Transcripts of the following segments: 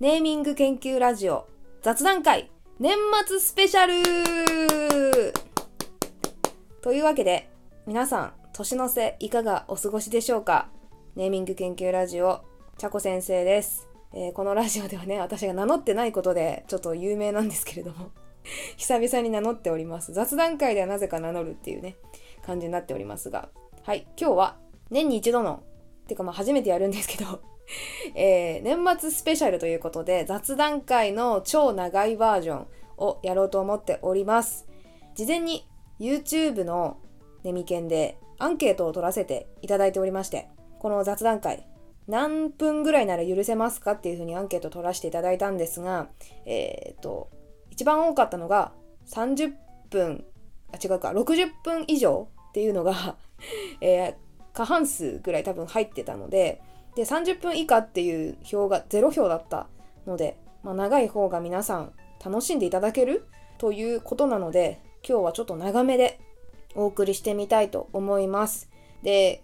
ネーミング研究ラジオ雑談会年末スペシャル。というわけで皆さん年の瀬いかがお過ごしでしょうか？ネーミング研究ラジオちゃこ先生です、えーこのラジオではね私が名乗ってないことでちょっと有名なんですけれども 久々に名乗っております。雑談会ではなぜか名乗るっていうね感じになっておりますが。はい今日は年に一度のてかまあ初めてやるんですけど えー年末スペシャルということで雑談会の超長いバージョンをやろうと思っております。事前に YouTube のネミケンでアンケートを取らせていただいておりましてこの雑談会何分ぐらいなら許せますかっていうふうにアンケートを取らせていただいたんですがえっ、と一番多かったのが30分あ違うか60分以上っていうのが、えー過半数ぐらい多分入ってたのでで30分以下っていう票が0票だったので、まあ、長い方が皆さん楽しんでいただけるということなので今日はちょっと長めでお送りしてみたいと思います。で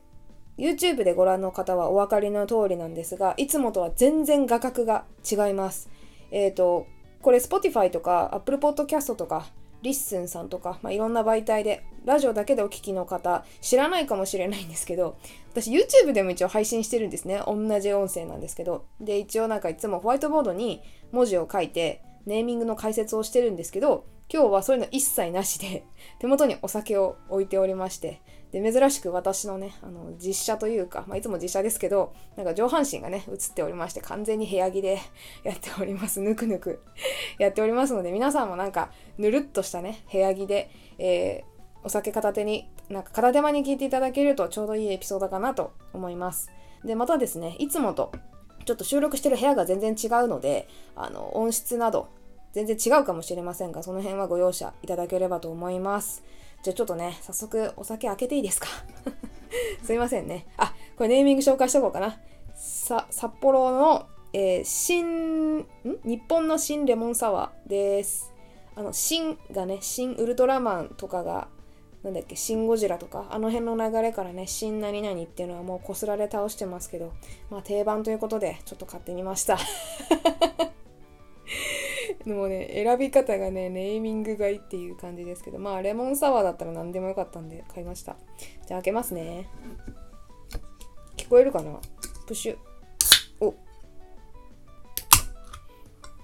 YouTube でご覧の方はお分かりの通りなんですがいつもとは全然画角が違います。えっ、とこれ Spotify とか Apple Podcast とかリッスンさんとか、まあ、いろんな媒体でラジオだけでお聴きの方知らないかもしれないんですけど私 YouTube でも一応配信してるんですね。同じ音声なんですけど。で一応なんかいつもホワイトボードに文字を書いてネーミングの解説をしてるんですけど今日はそういうの一切なしで手元にお酒を置いておりましてで珍しく私のねあの実写というか、まあ、いつも実写ですけどなんか上半身がね映っておりまして完全に部屋着で やっております。ぬくぬく やっておりますので皆さんもなんかぬるっとしたね部屋着で、えーお酒片手になんか片手間に聞いていただけるとちょうどいいエピソードかなと思います。でまたですねいつもとちょっと収録してる部屋が全然違うのであの音質など全然違うかもしれませんがその辺はご容赦いただければと思います。じゃあちょっとね早速お酒開けていいですか？すいませんね。あこれネーミング紹介しとこうかな。さ札幌の、えー新ん？日本の新レモンサワーです。あの新がね新ウルトラマンとかがなんだっけ、シン・ゴジラとか、あの辺の流れからね、新何々っていうのはもうこすられ倒してますけど、まあ定番ということで、ちょっと買ってみました。でもね、選び方がね、ネーミングがいいっていう感じですけど、まあレモンサワーだったら何でもよかったんで買いました。じゃあ開けますね。聞こえるかな？プシュ。お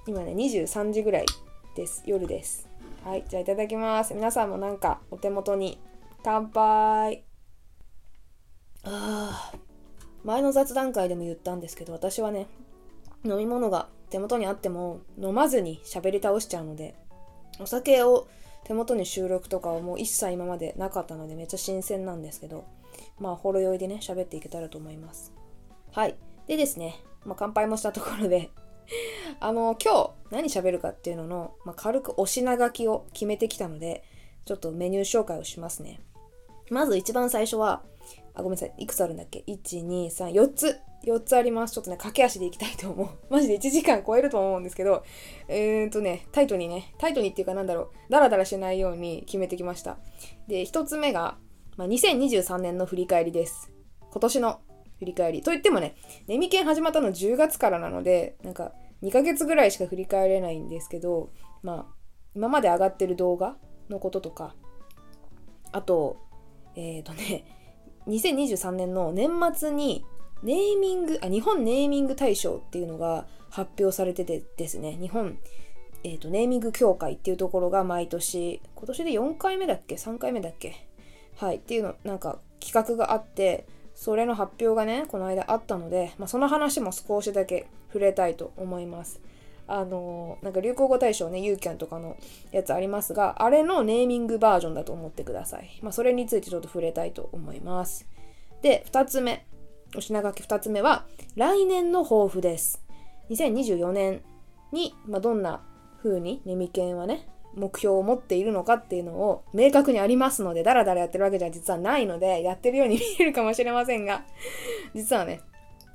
今ね、23時ぐらいです。夜です。はい、じゃあいただきます。皆さんもなんかお手元に乾杯。あ前の雑談会でも言ったんですけど、私はね、飲み物が手元にあっても飲まずに喋り倒しちゃうので、お酒を手元に収録とかはもう一切今までなかったのでめっちゃ新鮮なんですけど、まあ、ほろ酔いでね、喋っていけたらと思います。はい。でですね、まあ、乾杯もしたところで、あの、今日何喋るかっていうのの、まあ、軽くお品書きを決めてきたので、ちょっとメニュー紹介をしますね。まず一番最初は、あ、ごめんなさい。いくつあるんだっけ ?1、2、3、4つ。4つあります。ちょっとね、駆け足でいきたいと思う。マジで1時間超えると思うんですけど、えーとね、タイトにね、タイトにっていうかなんだろう、ダラダラしないように決めてきました。で、1つ目が、まあ、2023年の振り返りです。今年の振り返り。といってもね、ネミケン始まったの10月からなので、なんか2ヶ月ぐらいしか振り返れないんですけど、まあ、今まで上がってる動画のこととか、あと、えっ、とね、2023年の年末にネーミング、あ、日本ネーミング大賞っていうのが発表されててですね、日本、えー、とネーミング協会っていうところが毎年、今年で4回目だっけ ?3 回目だっけ？はい、っていうの、なんか企画があって、それの発表がね、この間あったので、まあ、その話も少しだけ触れたいと思います。あのなんか流行語大賞ね、ユーキャンとかのやつありますが、あれのネーミングバージョンだと思ってください。まあ、それについてちょっと触れたいと思います。で、2つ目。お品書き2つ目は、来年の抱負です。2024年に、まあ、どんな風にネミケンはね、目標を持っているのかっていうのを明確にありますので、だらだらやってるわけじゃ実はないので、やってるように見えるかもしれませんが、実はね、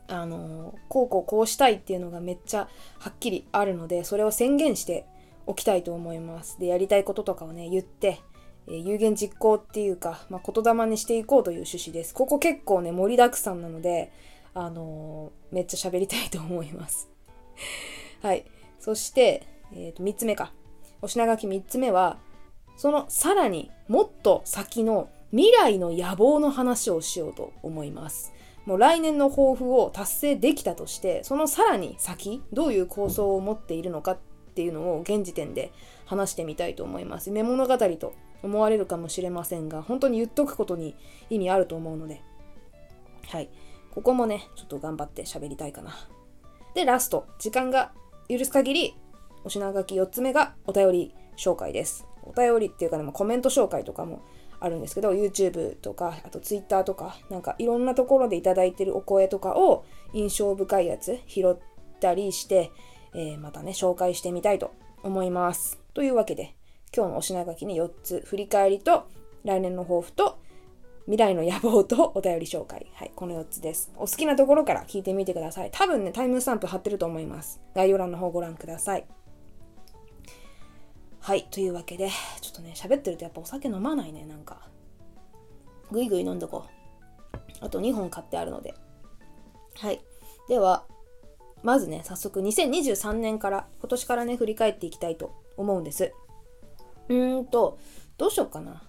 あのーこうこうこうしたいっていうのがめっちゃはっきりあるので、それを宣言しておきたいと思います。で、やりたいこととかをね、言って、え有言実行っていうか、まあ、言霊にしていこうという趣旨です。ここ結構ね、盛りだくさんなので、あのーめっちゃ喋りたいと思います。はいそして、えー、と3つ目かお品書き3つ目はそのさらにもっと先の未来の野望の話をしようと思いますもう来年の抱負を達成できたとしてそのさらに先どういう構想を持っているのかっていうのを現時点で話してみたいと思います夢物語と思われるかもしれませんが本当に言っとくことに意味あると思うので。はい。ここもねちょっと頑張って喋りたいかな。でラスト。時間が許す限りお品書き4つ目がお便り紹介です。お便りっていうかでもコメント紹介とかもあるんですけど YouTube とかあと Twitter とかなんかいろんなところで頂いてるお声とかを印象深いやつ拾ったりして、えー、またね紹介してみたいと思います。というわけで今日のお品書きに4つ振り返りと来年の抱負と未来の野望とお便り紹介。はい、この4つです。お好きなところから聞いてみてください。多分ね、タイムスタンプ貼ってると思います。概要欄の方ご覧ください。はい、というわけで、ちょっとね、喋ってるとやっぱお酒飲まないね、なんか。ぐいぐい飲んどこう。あと2本買ってあるので。はい。では、まずね、早速2023年から、今年からね、振り返っていきたいと思うんです。うーんと、どうしようかな。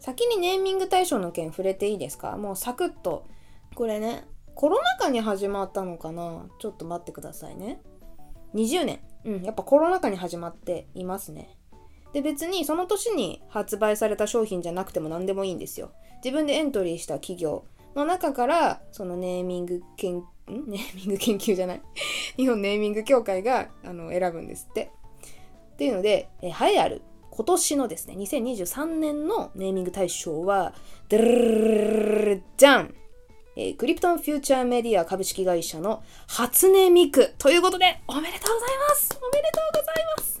先にネーミング対象の件触れていいですか？もうサクッと。これね、コロナ禍に始まったのかな？ちょっと待ってくださいね。20年。うん、やっぱコロナ禍に始まっていますね。で、別にその年に発売された商品じゃなくても何でもいいんですよ。自分でエントリーした企業の中から、そのネーミング研、ん？ネーミング研究じゃない？日本ネーミング協会があの選ぶんですって。っていうので、え栄えある今年のですね、2023年のネーミング大賞は、ドルじゃんえー、クリプトンフューチャーメディア株式会社の初音ミクということで、おめでとうございますおめでとうございます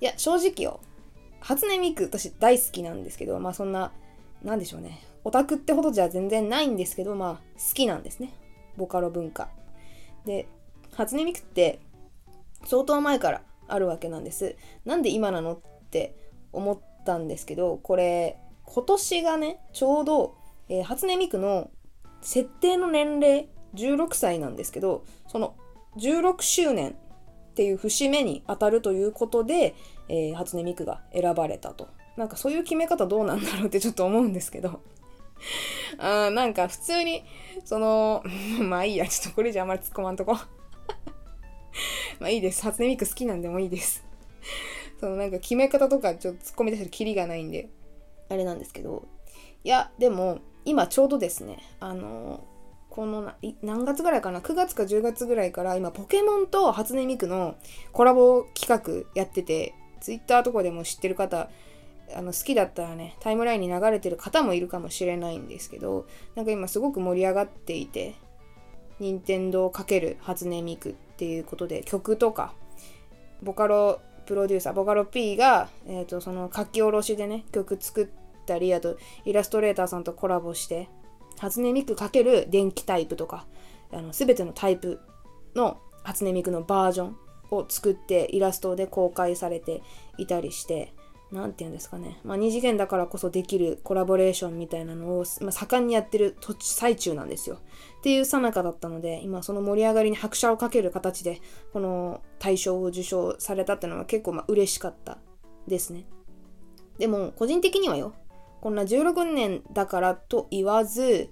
いや、正直よ、初音ミク私大好きなんですけど、まあそんな、なんでしょうね、オタクってほどじゃ全然ないんですけど、まあ好きなんですね。ボカロ文化。で、初音ミクって相当前からあるわけなんです。なんで今なのって思ったんですけど、これ、今年がね、ちょうどえー、初音ミクの設定の年齢16歳なんですけどその16周年っていう節目に当たるということで、えー、初音ミクが選ばれたと。なんかそういう決め方どうなんだろうってちょっと思うんですけど。あなんか普通にその まあいいやちょっとこれじゃあんまり突っ込まんとこ。まあいいです。初音ミク好きなんでもいいです。そのなんか決め方とかちょっと突っ込み出してるキリがないんで。あれなんですけど。いやでも今ちょうどですね、あのこの何月ぐらいかな？9月か10月ぐらいから今ポケモンと初音ミクのコラボ企画やってて Twitter とかでも知ってる方あの好きだったらねタイムラインに流れてる方もいるかもしれないんですけどなんか今すごく盛り上がっていて任天堂×初音ミクっていうことで曲とかボカロプロデューサーボカロ P が、えーと、その書き下ろしでね曲作ったり、あとイラストレーターさんとコラボして、初音ミク×電気タイプとか、あの全てのタイプの初音ミクのバージョンを作ってイラストで公開されていたりして、何て言うんですかね、まあ、二次元だからこそできるコラボレーションみたいなのを、まあ、盛んにやってる途中最中なんですよ。っていうさなかだったので、今その盛り上がりに拍車をかける形で、この大賞を受賞されたっていうのは結構まあ嬉しかったですね。でも、個人的にはよ、こんな16年だからと言わず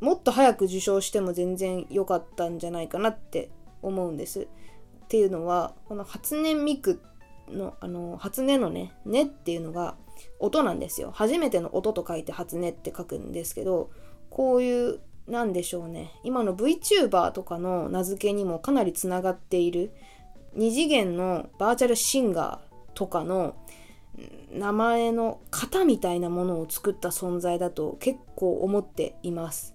もっと早く受賞しても全然良かったんじゃないかなって思うんです。っていうのはこの初音ミクのあの初音のね「ね」っていうのが音なんですよ。初めての音と書いて初音って書くんですけどこういうなんでしょうね今の VTuber とかの名付けにもかなりつながっている2次元のバーチャルシンガーとかの名前の型みたいなものを作った存在だと結構思っています。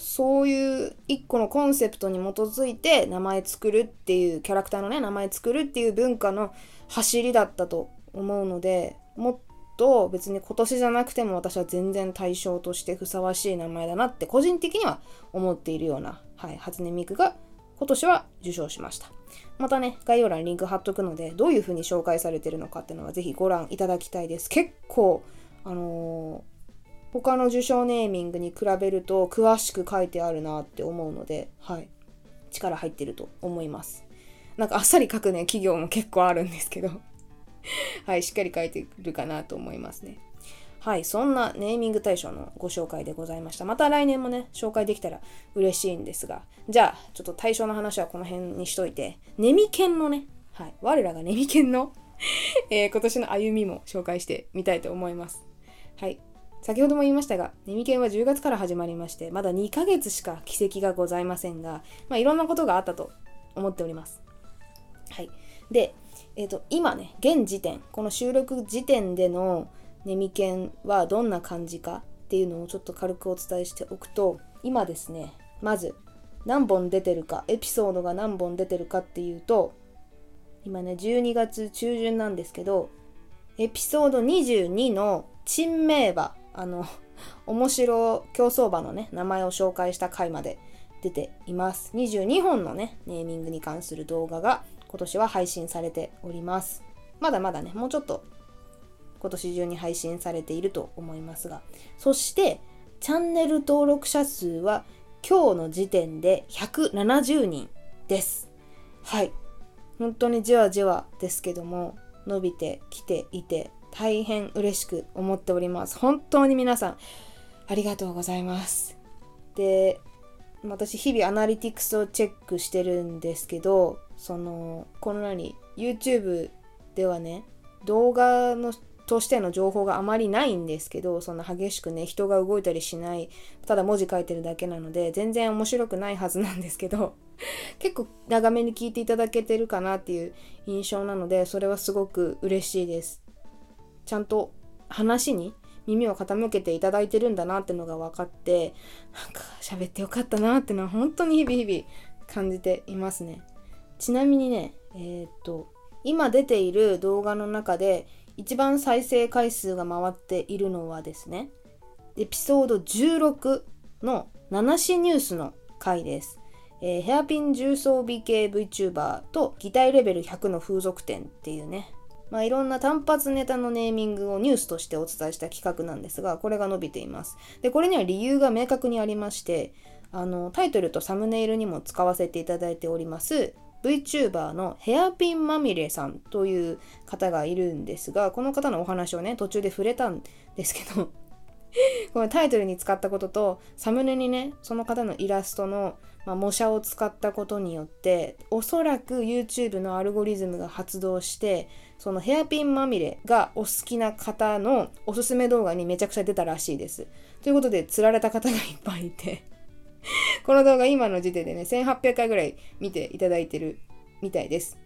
そういう一個のコンセプトに基づいて名前作るっていうキャラクターのね名前作るっていう文化の走りだったと思うのでもっと別に今年じゃなくても私は全然対象としてふさわしい名前だなって個人的には思っているような、はい、初音ミクが今年は受賞しました。またね、概要欄にリンク貼っとくので、どういう風に紹介されてるのかっていうのはぜひご覧いただきたいです。結構、あのー、他の受賞ネーミングに比べると詳しく書いてあるなって思うので、はい。力入ってると思います。なんかあっさり書くね企業も結構あるんですけど。はいしっかり書いてるかなと思いますね。はいそんなネーミング大賞のご紹介でございました。また来年もね紹介できたら嬉しいんですが。じゃあちょっと大賞の話はこの辺にしといて。ネミケンのねはい我らがネミケンのえー、今年の歩みも紹介してみたいと思います。はい。先ほども言いましたが、ネミケンは10月から始まりまして、まだ2ヶ月しか奇跡がございませんが、まあ、いろんなことがあったと思っております。はい。で、えっ、ー、と、今ね、現時点、この収録時点でのネミケンはどんな感じかっていうのをちょっと軽くお伝えしておくと、今ですね、まず何本出てるか、エピソードが何本出てるかっていうと、今ね、12月中旬なんですけど、エピソード22の珍名馬あの面白競走馬のね名前を紹介した回まで出ています。22本のねネーミングに関する動画が今年は配信されております。まだまだねもうちょっと今年中に配信されていると思いますが。そしてチャンネル登録者数は今日の時点で170人です。はい。本当にじわじわですけども伸びてきていて大変嬉しく思っております。本当に皆さん、ありがとうございます。で、私日々アナリティクスをチェックしてるんですけど、その、この何、YouTube ではね、動画のとしての情報があまりないんですけど、そんな激しくね、人が動いたりしない、ただ文字書いてるだけなので、全然面白くないはずなんですけど、結構長めに聞いていただけてるかなっていう印象なので、それはすごく嬉しいです。ちゃんと話に耳を傾けていただいてるんだなってのが分かってなんか喋ってよかったなってのは本当に日々日々感じていますね。ちなみにねえー、っと今出ている動画の中で一番再生回数が回っているのはですねエピソード16の7しニュースの回です、えー、ヘアピン重装備系 VTuber と擬態レベル100の風俗店っていうねまあ、いろんな単発ネタのネーミングをニュースとしてお伝えした企画なんですが、これが伸びています。で、これには理由が明確にありまして、あの、タイトルとサムネイルにも使わせていただいております、VTuber のヘアピンまみれさんという方がいるんですが、この方のお話をね、途中で触れたんですけど、このタイトルに使ったことと、サムネにね、その方のイラストのまあ、模写を使ったことによっておそらく YouTube のアルゴリズムが発動してそのヘアピンまみれがお好きな方のおすすめ動画にめちゃくちゃ出たらしいです。ということで釣られた方がいっぱいいて この動画今の時点でね1800回ぐらい見ていただいてるみたいです。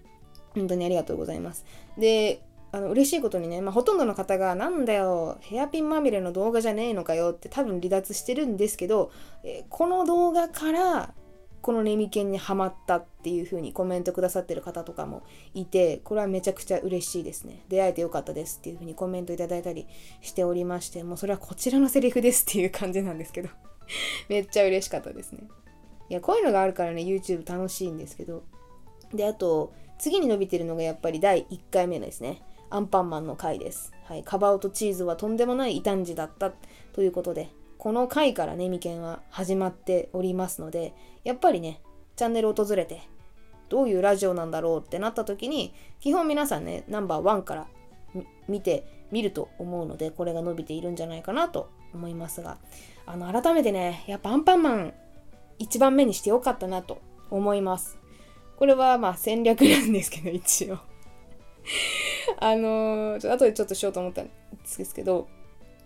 本当にありがとうございます。であの嬉しいことにね、まあ、ほとんどの方が、なんだよ、ヘアピンまみれの動画じゃねえのかよって多分離脱してるんですけど、えー、この動画からこのネミケンにハマったっていう風にコメントくださってる方とかもいて、これはめちゃくちゃ嬉しいですね。出会えてよかったですっていう風にコメントいただいたりしておりまして、もうそれはこちらのセリフですっていう感じなんですけど めっちゃ嬉しかったですね。いや、こういうのがあるからね、YouTube 楽しいんですけど。で、あと、次に伸びてるのがやっぱり第1回目ですね。アンパンマンの回です。はい、カバオとチーズはとんでもない異端児だったということで、この回からね、ミケンは始まっておりますので、やっぱりね、チャンネル訪れて、どういうラジオなんだろうってなった時に、基本皆さんね、ナンバーワンから見てみると思うので、これが伸びているんじゃないかなと思いますが、あの、改めてね、やっぱアンパンマン一番目にしてよかったなと思います。これはまあ戦略なんですけど、一応あのー、後でちょっとしようと思ったんですけど、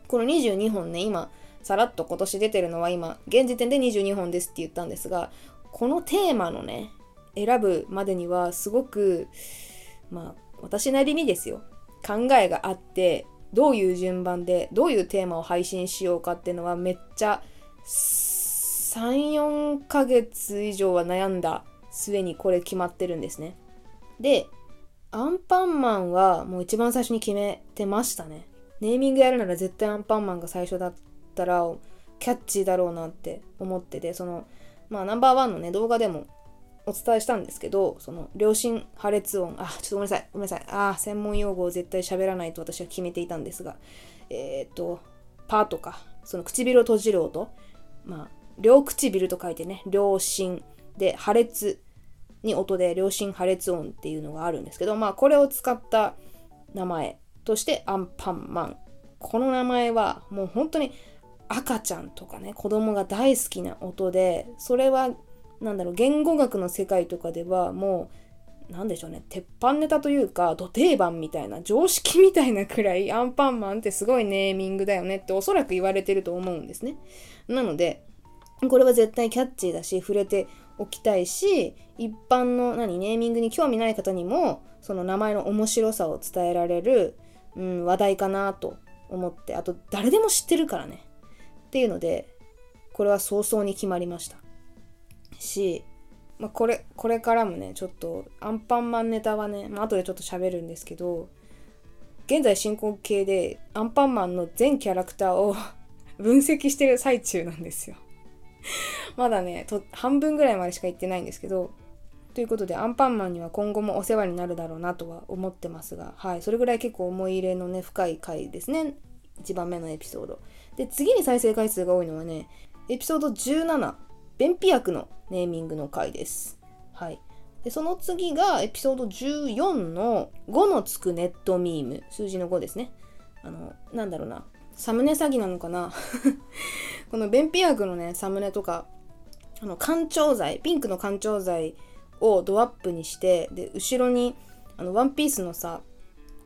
この22本ね、今、さらっと今年出てるのは今、現時点で22本ですって言ったんですが、このテーマのね、選ぶまでにはすごく、まあ、私なりにですよ、考えがあって、どういう順番で、どういうテーマを配信しようかっていうのはめっちゃ、3、4ヶ月以上は悩んだ末にこれ決まってるんですね。で、アンパンマンはもう一番最初に決めてましたね。ネーミングやるなら絶対アンパンマンが最初だっったらキャッチーだろうなって思っててそのまあナンバーワンのね動画でもお伝えしたんですけどその両親破裂音あちょっとごめんなさいごめんなさいあ専門用語を絶対喋らないと私は決めていたんですがえっ、とパーとかその唇を閉じる音まあ両唇と書いてね両親で破裂に音で両親破裂音っていうのがあるんですけどまあこれを使った名前としてアンパンマン。この名前はもう本当に赤ちゃんとかね子供が大好きな音でそれはなんだろう言語学の世界とかではもうなんでしょうね鉄板ネタというか土定番みたいな常識みたいなくらいアンパンマンってすごいネーミングだよねっておそらく言われてると思うんですね。なのでこれは絶対キャッチーだし触れておきたいし一般の何ネーミングに興味ない方にもその名前の面白さを伝えられる、うん、話題かなと思ってあと誰でも知ってるからね。っていうのでこれは早々に決まりました。し、まあ、これこれからもねちょっとアンパンマンネタはね、まあ後でちょっと喋るんですけど現在進行形でアンパンマンの全キャラクターを 分析してる最中なんですよ。まだねと半分ぐらいまでしか行ってないんですけどということでアンパンマンには今後もお世話になるだろうなとは思ってますがはいそれぐらい結構思い入れのね深い回ですね。1番目のエピソード。で次に再生回数が多いのはねエピソード17便秘薬のネーミングの回です。はい。でその次がエピソード14の5のつくネットミーム数字の5ですね。あのなんだろうな。サムネ詐欺なのかな。この便秘薬のねサムネとかあの干潮剤ピンクの干潮剤をドアップにしてで後ろにあのワンピースのさ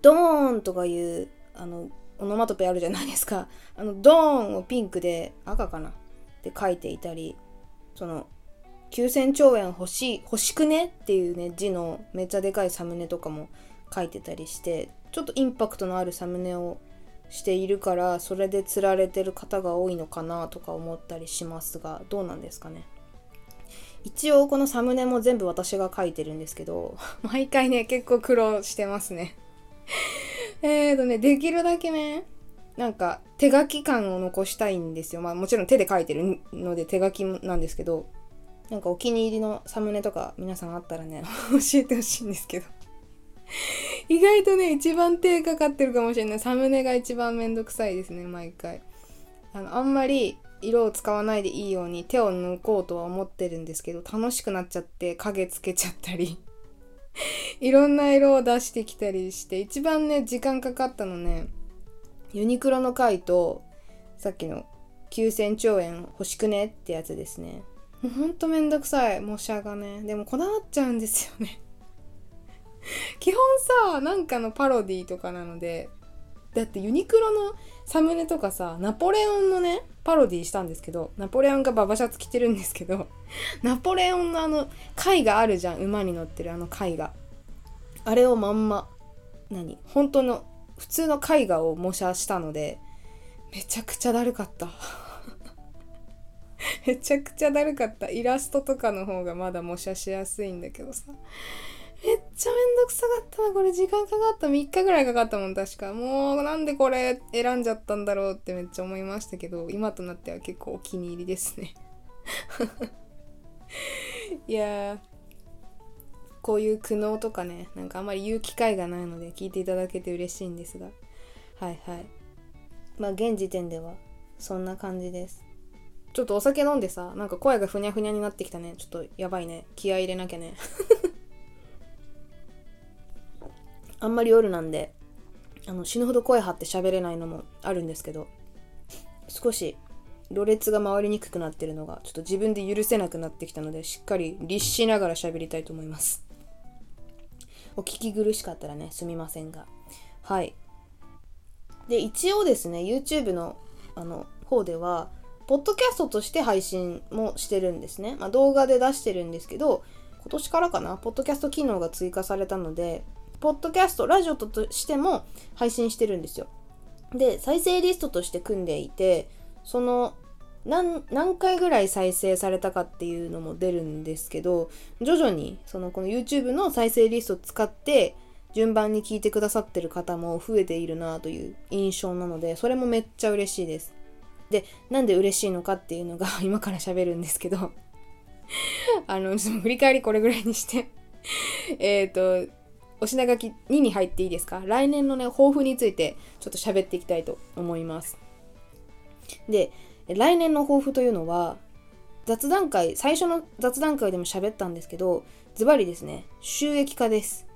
ドーンとかいうあのオノマトペあるじゃないですか。あのドーンをピンクで赤かなって書いていたりその9000兆円欲しい欲しくねっていうね字のめっちゃでかいサムネとかも書いてたりしてちょっとインパクトのあるサムネをしているからそれで釣られてる方が多いのかなとか思ったりしますがどうなんですかね。一応このサムネも全部私が書いてるんですけど 毎回ね結構苦労してますね。えーとねできるだけねなんか手書き感を残したいんですよまあもちろん手で書いてるので手書きなんですけどなんかお気に入りのサムネとか皆さんあったらね 教えてほしいんですけど意外とね、一番手かかってるかもしれない。サムネが一番めんどくさいですね、毎回。あの、あんまり色を使わないでいいように手を抜こうとは思ってるんですけど、楽しくなっちゃって影つけちゃったり いろんな色を出してきたりして、一番ね、時間かかったのね、ユニクロの回と、さっきの9000兆円欲しくねってやつですね。もうほんとめんどくさい、模写がね。でもこだわっちゃうんですよね 基本さなんかのパロディとかなのでだってユニクロのサムネとかさナポレオンのねパロディしたんですけどナポレオンがババシャツ着てるんですけど ナポレオンのあの貝があるじゃん馬に乗ってるあの貝が。あれをまんま何本当の普通の絵画を模写したのでめちゃくちゃだるかった。めちゃくちゃだるかった。イラストとかの方がまだ模写しやすいんだけどさ。めっちゃめんどくさかったな。これ時間かかった。3日ぐらいかかったもん、確か。もうなんでこれ選んじゃったんだろうってめっちゃ思いましたけど、今となっては結構お気に入りですね。いやこういう苦悩とかね、なんかあんまり言う機会がないので聞いていただけて嬉しいんですが。はいはい。まあ現時点ではそんな感じです。ちょっとお酒飲んでさ、なんか声がふにゃふにゃになってきたね。ちょっとやばいね。気合入れなきゃね。あんまり夜なんであの死ぬほど声張って喋れないのもあるんですけど少しろれつが回りにくくなってるのがちょっと自分で許せなくなってきたのでしっかり律しながら喋りたいと思います。お聞き苦しかったらねすみませんが。はい。で一応ですね YouTube のあの方ではポッドキャストとして配信もしてるんですね、まあ、動画で出してるんですけど今年からかなポッドキャスト機能が追加されたのでポッドキャスト、ラジオとしても配信してるんですよ。で、再生リストとして組んでいて、その何何回ぐらい再生されたかっていうのも出るんですけど、徐々にそのこの YouTube の再生リストを使って順番に聞いてくださってる方も増えているなという印象なので、それもめっちゃ嬉しいです。で、なんで嬉しいのかっていうのが 今から喋るんですけど あの、振り返りこれぐらいにしてえっと、お品書き2に入っていいですか？来年のね、抱負についてちょっと喋っていきたいと思います。で、来年の抱負というのは、雑談会最初の雑談会でも喋ったんですけどズバリですね収益化です。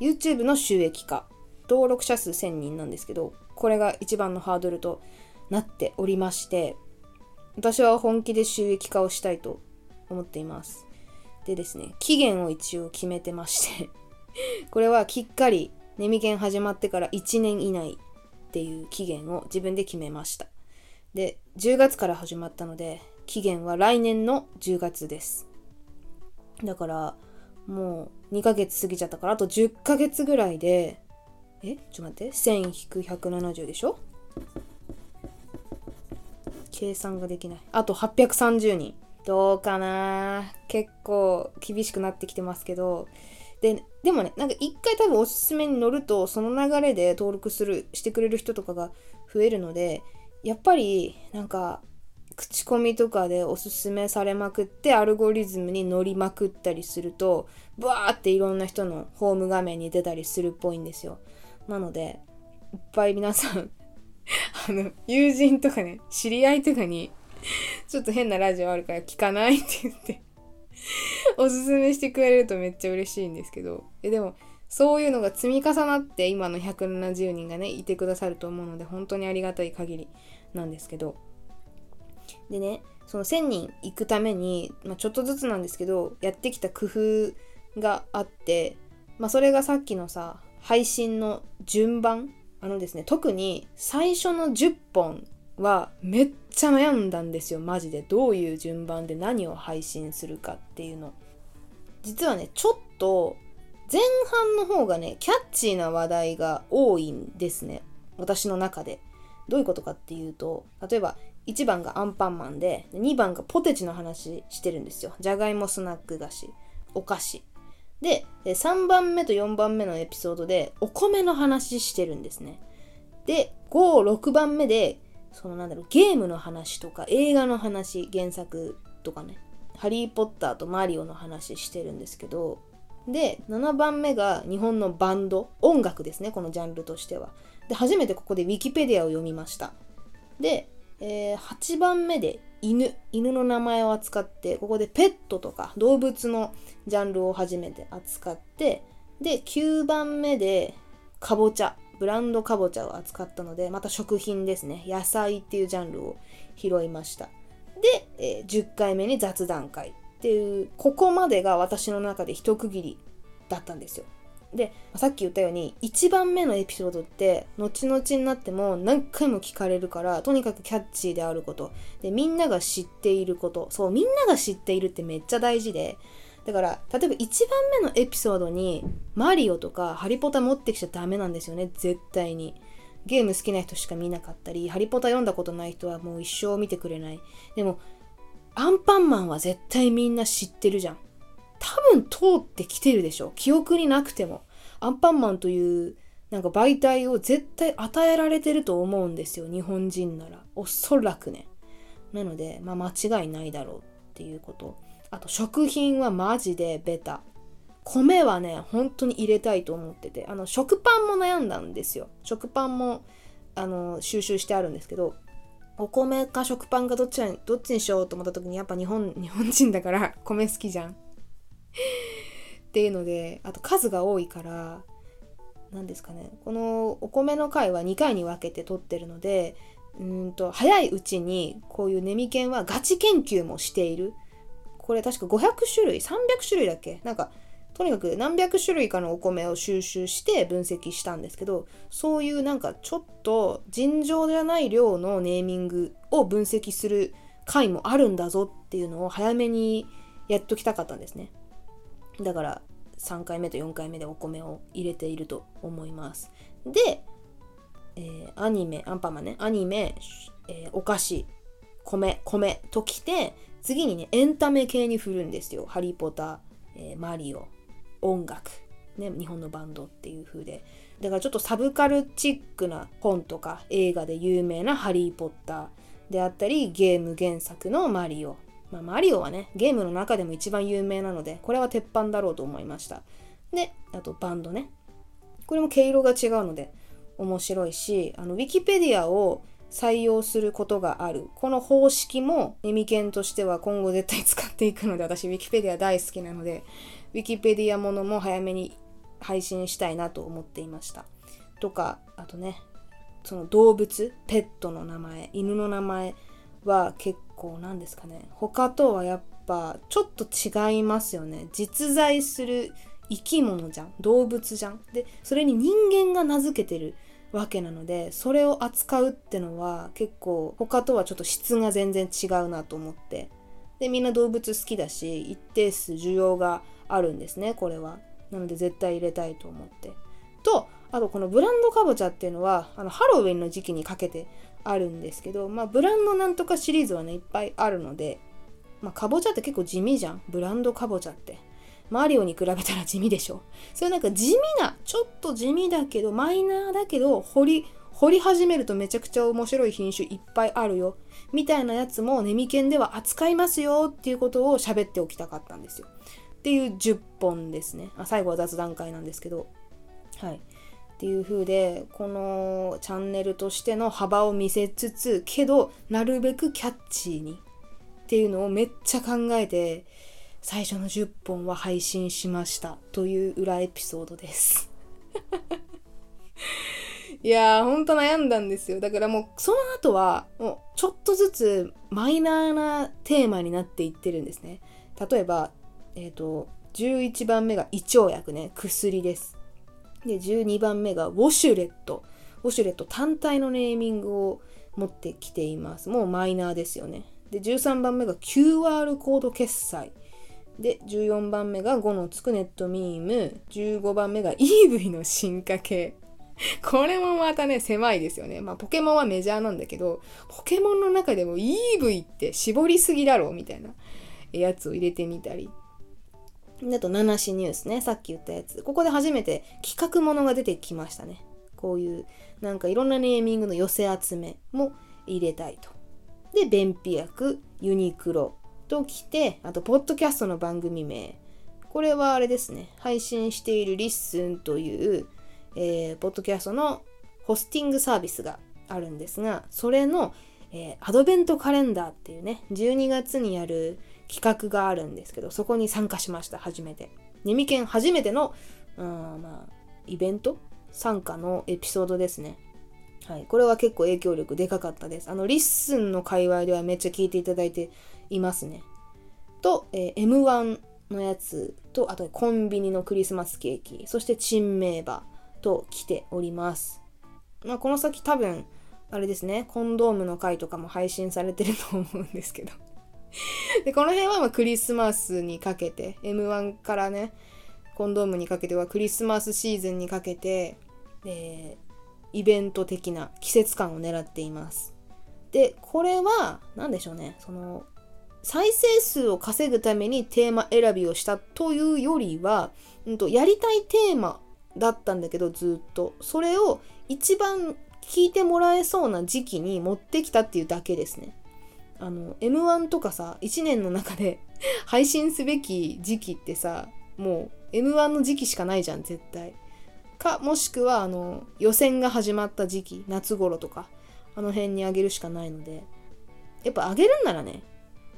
YouTube の収益化。登録者数1000人なんですけどこれが一番のハードルとなっておりまして私は本気で収益化をしたいと思っています。でですね期限を一応決めてましてこれはきっかりネミケン始まってから1年以内っていう期限を自分で決めました。で10月から始まったので期限は来年の10月です。だからもう2ヶ月過ぎちゃったからあと10ヶ月ぐらいでえちょっと待って1000-170でしょ？計算ができない。あと830人。どうかな？結構厳しくなってきてますけどででもねなんか一回多分おすすめに乗るとその流れで登録するしてくれる人とかが増えるのでやっぱりなんか口コミとかでおすすめされまくってアルゴリズムに乗りまくったりするとブワーっていろんな人のホーム画面に出たりするっぽいんですよ。なのでいっぱい皆さん あの友人とかね知り合いとかにちょっと変なラジオあるから聞かないって言って おすすめしてくれるとめっちゃ嬉しいんですけど。えでもそういうのが積み重なって今の170人がねいてくださると思うので本当にありがたい限りなんですけど。でねその1000人行くために、まあ、ちょっとずつなんですけどやってきた工夫があって、まあ、それがさっきのさ配信の順番あのですね特に最初の10本はめっちゃ悩んだんですよ。マジで。どういう順番で何を配信するかっていうの。実はねちょっと前半の方がねキャッチーな話題が多いんですね。私の中で。どういうことかっていうと例えば1番がアンパンマンで2番がポテチの話してるんですよ。じゃがいもスナック菓子。お菓子。で3番目と4番目のエピソードでお米の話してるんですね。で56番目でそのなんだろうゲームの話とか映画の話原作とかね。ハリー・ポッターとマリオの話してるんですけど。で7番目が日本のバンド音楽ですねこのジャンルとしては。で初めてここでウィキペディアを読みました。で、えー、8番目で犬。犬の名前を扱ってここでペットとか動物のジャンルを初めて扱って。で9番目でかぼちゃブランドかぼちゃを扱ったのでまた食品ですね。野菜っていうジャンルを拾いました。で、えー、10回目に雑談会っていうここまでが私の中で一区切りだったんですよ。でさっき言ったように1番目のエピソードって後々になっても何回も聞かれるからとにかくキャッチーであること。でみんなが知っていること。そうみんなが知っているってめっちゃ大事でだから例えば1番目のエピソードにマリオとかハリポタ持ってきちゃダメなんですよね。絶対に。ゲーム好きな人しか見なかったりハリポタ読んだことない人はもう一生見てくれない。でもアンパンマンは絶対みんな知ってるじゃん。多分通ってきてるでしょ。記憶になくても。アンパンマンというなんか媒体を絶対与えられてると思うんですよ。日本人なら。おそらくね。なので、まあ、間違いないだろうっていうこと。あと食品はマジでベタ。米はね本当に入れたいと思ってて。あの食パンも悩んだんですよ。食パンもあの収集してあるんですけどお米か食パンかどっちどっちにしようと思った時にやっぱ日本 日本人だから米好きじゃん。っていうのであと数が多いから何ですかね。このお米の回は2回に分けて取ってるのでうんと早いうちにこういうネミケンはガチ研究もしている。これ確か500種類300種類だっけ？なんかとにかく何百種類かのお米を収集して分析したんですけどそういうなんかちょっと尋常じゃない量のネーミングを分析する回もあるんだぞっていうのを早めにやっときたかったんですね。だから3回目と4回目でお米を入れていると思います。で、えー、アニメ、アンパンマンね、アニメ、えー、お菓子、米、米ときて、次にね、エンタメ系に振るんですよ。ハリー・ポッター、えー、マリオ、音楽、ね、日本のバンドっていう風で。だからちょっとサブカルチックな本とか映画で有名なハリー・ポッターであったり、ゲーム原作のマリオ、まあ、マリオはね、ゲームの中でも一番有名なので、これは鉄板だろうと思いました。で、あとバンドね。これも毛色が違うので面白いし、あの、ウィキペディアを採用することがある。この方式もネミケンとしては今後絶対使っていくので、私 Wikipedia 大好きなので、Wikipedia ものも早めに配信したいなと思っていました。とか、あとね、その動物、ペットの名前、犬の名前は結構なんですかね。他とはやっぱちょっと違いますよね。実在する生き物じゃん。動物じゃん。で、それに人間が名付けてるわけなので、それを扱うってのは結構他とはちょっと質が全然違うなと思って。で、みんな動物好きだし、一定数需要があるんですね、これは。なので絶対入れたいと思って。と、あとこのブランドかぼちゃっていうのは、あのハロウィンの時期にかけてあるんですけど、まあブランドなんとかシリーズはね、いっぱいあるので、まあかぼちゃって結構地味じゃん。ブランドかぼちゃって。マリオに比べたら地味でしょ。そういうなんか地味な、ちょっと地味だけど、マイナーだけど、掘り、掘り始めるとめちゃくちゃ面白い品種いっぱいあるよ。みたいなやつもネミケンでは扱いますよっていうことを喋っておきたかったんですよ。っていう10本ですね。あ最後は雑談会なんですけど。はい。っていう風で、このチャンネルとしての幅を見せつつ、けど、なるべくキャッチーにっていうのをめっちゃ考えて、最初の10本は配信しましたという裏エピソードです いやー、ほんと悩んだんですよ。だからもう、その後は、もう、ちょっとずつマイナーなテーマになっていってるんですね。例えば、えっ、ー、と、11番目が胃腸薬ね、薬です。で、12番目がウォシュレット。ウォシュレット単体のネーミングを持ってきています。もうマイナーですよね。で、13番目が QR コード決済。で、14番目が5のつくネットミーム。15番目が EV の進化系。これもまたね、狭いですよね。まあ、ポケモンはメジャーなんだけど、ポケモンの中でも EV って絞りすぎだろうみたいなやつを入れてみたり。あと、七種ニュースね。さっき言ったやつ。ここで初めて企画ものが出てきましたね。こういう、なんかいろんなネーミングの寄せ集めも入れたいと。で、便秘薬、ユニクロ、と来て、あと、ポッドキャストの番組名。これはあれですね。配信している LISTEN という、えー、ポッドキャストのホスティングサービスがあるんですが、それの、えー、アドベントカレンダーっていうね、12月にやる企画があるんですけど、そこに参加しました、初めて。ネミケン初めての、うん、まあ、イベント？参加のエピソードですね。はい。これは結構影響力でかかったです。あの、 LISTEN の界隈ではめっちゃ聞いていただいていますね。と、えー、M1 のやつと、あとコンビニのクリスマスケーキ、そしてチンメーバと来ております。まあ、この先多分、あれですね、コンドームの回とかも配信されてると思うんですけどで、この辺はまクリスマスにかけて、M1 からね、コンドームにかけてはクリスマスシーズンにかけて、えー、イベント的な季節感を狙っています。で、これは、何でしょうね、その、再生数を稼ぐためにテーマ選びをしたというよりは、うんと、やりたいテーマだったんだけどずっとそれを一番聞いてもらえそうな時期に持ってきたっていうだけですね。あの M1 とかさ1年の中で 配信すべき時期ってさもう M1 の時期しかないじゃん絶対。かもしくはあの予選が始まった時期夏頃とかあの辺にあげるしかないのでやっぱあげるんならね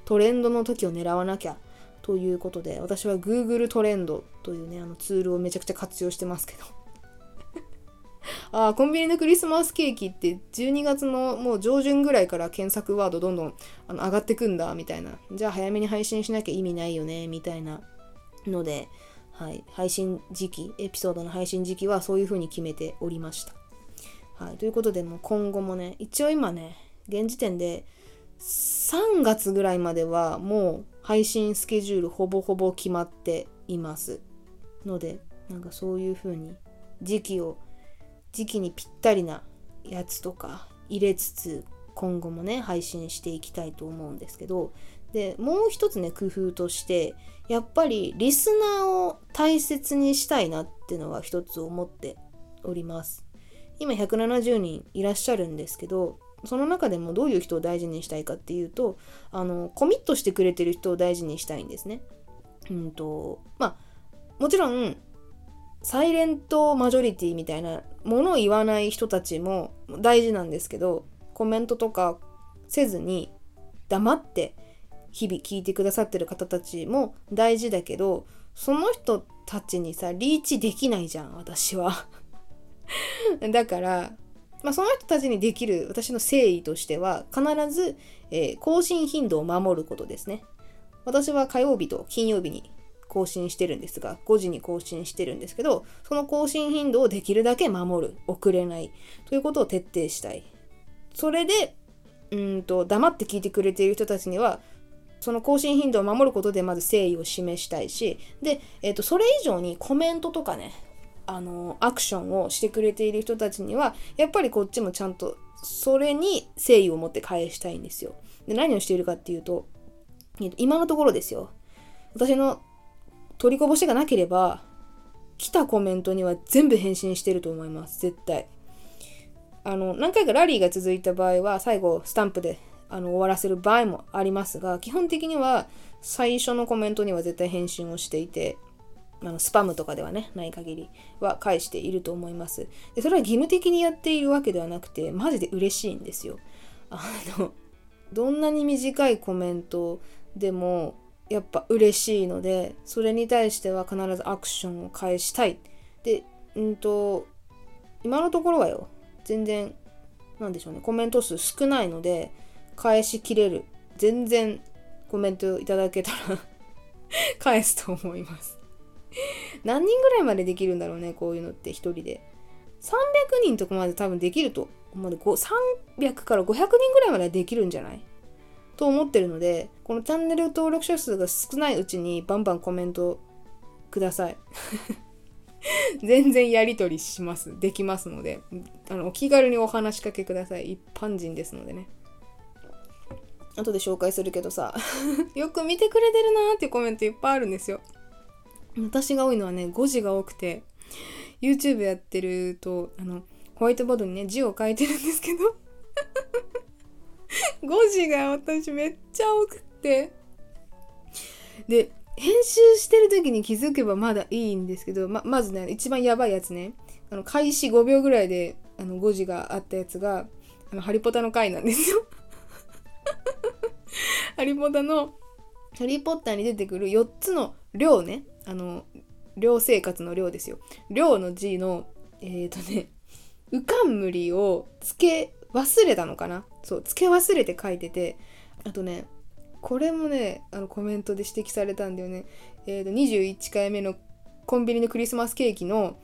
トレンドの時を狙わなきゃということで、私は Google トレンドというね、あのツールをめちゃくちゃ活用してますけど。ああ、コンビニのクリスマスケーキって12月のもう上旬ぐらいから検索ワードどんどんあの上がってくんだみたいな。じゃあ早めに配信しなきゃ意味ないよねみたいなので、はい、配信時期、エピソードの配信時期はそういう風に決めておりました。はい、ということで、もう今後もね、一応今ね、現時点で3月ぐらいまではもう配信スケジュールほぼほぼ決まっていますのでなんかそういう風に時期を時期にぴったりなやつとか入れつつ今後もね配信していきたいと思うんですけどでもう一つね工夫としてやっぱりリスナーを大切にしたいなっていうのは一つ思っております。今170人いらっしゃるんですけどその中でもどういう人を大事にしたいかっていうとあのコミットしてくれてる人を大事にしたいんですね。うんとまあもちろんサイレントマジョリティみたいなものを言わない人たちも大事なんですけどコメントとかせずに黙って日々聞いてくださってる方たちも大事だけどその人たちにさリーチできないじゃん私は だからまあ、その人たちにできる私の誠意としては必ず、えー、更新頻度を守ることですね。私は火曜日と金曜日に更新してるんですが、5時に更新してるんですけど、その更新頻度をできるだけ守る、遅れないということを徹底したい。それで、うんと、黙って聞いてくれている人たちには、その更新頻度を守ることでまず誠意を示したいし、で、えっ、ー、と、それ以上にコメントとかね、あのアクションをしてくれている人たちにはやっぱりこっちもちゃんとそれに誠意を持って返したいんですよ。で何をしているかっていうと今のところですよ私の取りこぼしがなければ来たコメントには全部返信してると思います絶対。あの何回かラリーが続いた場合は最後スタンプであの終わらせる場合もありますが基本的には最初のコメントには絶対返信をしていてあのスパムとかではね、ない限りは返していると思います。で、それは義務的にやっているわけではなくて、マジで嬉しいんですよ。あの、どんなに短いコメントでも、やっぱ嬉しいので、それに対しては必ずアクションを返したい。で、うんと、今のところはよ、全然、なんでしょうね、コメント数少ないので、返しきれる。全然コメントいただけたら 返すと思います。何人ぐらいまでできるんだろうね、こういうのって一人で。300人とかまで多分できると、まで300から500人ぐらいまでできるんじゃない？と思ってるので、このチャンネル登録者数が少ないうちにバンバンコメントください。全然やり取りします。できますので、あの、お気軽にお話しかけください。一般人ですのでね。後で紹介するけどさ、よく見てくれてるなーっていうコメントいっぱいあるんですよ。私が多いのはね、5時が多くて、YouTube やってると、あの、ホワイトボードにね、字を書いてるんですけど。5時が私めっちゃ多くって。で、編集してる時に気づけばまだいいんですけど、ま、まずね、一番やばいやつね、あの、開始5秒ぐらいで、あの、5時があったやつが、あの、ハリポタの回なんですよ。ハリポタの、ハリーポッターに出てくる4つの量ね、あの寮生活の寮ですよ。寮の字のえっ、ー、とねうかんむりをつけ忘れたのかな？そうつけ忘れて書いててあとねこれもねあのコメントで指摘されたんだよね。えっ、ー、と21回目のコンビニのクリスマスケーキの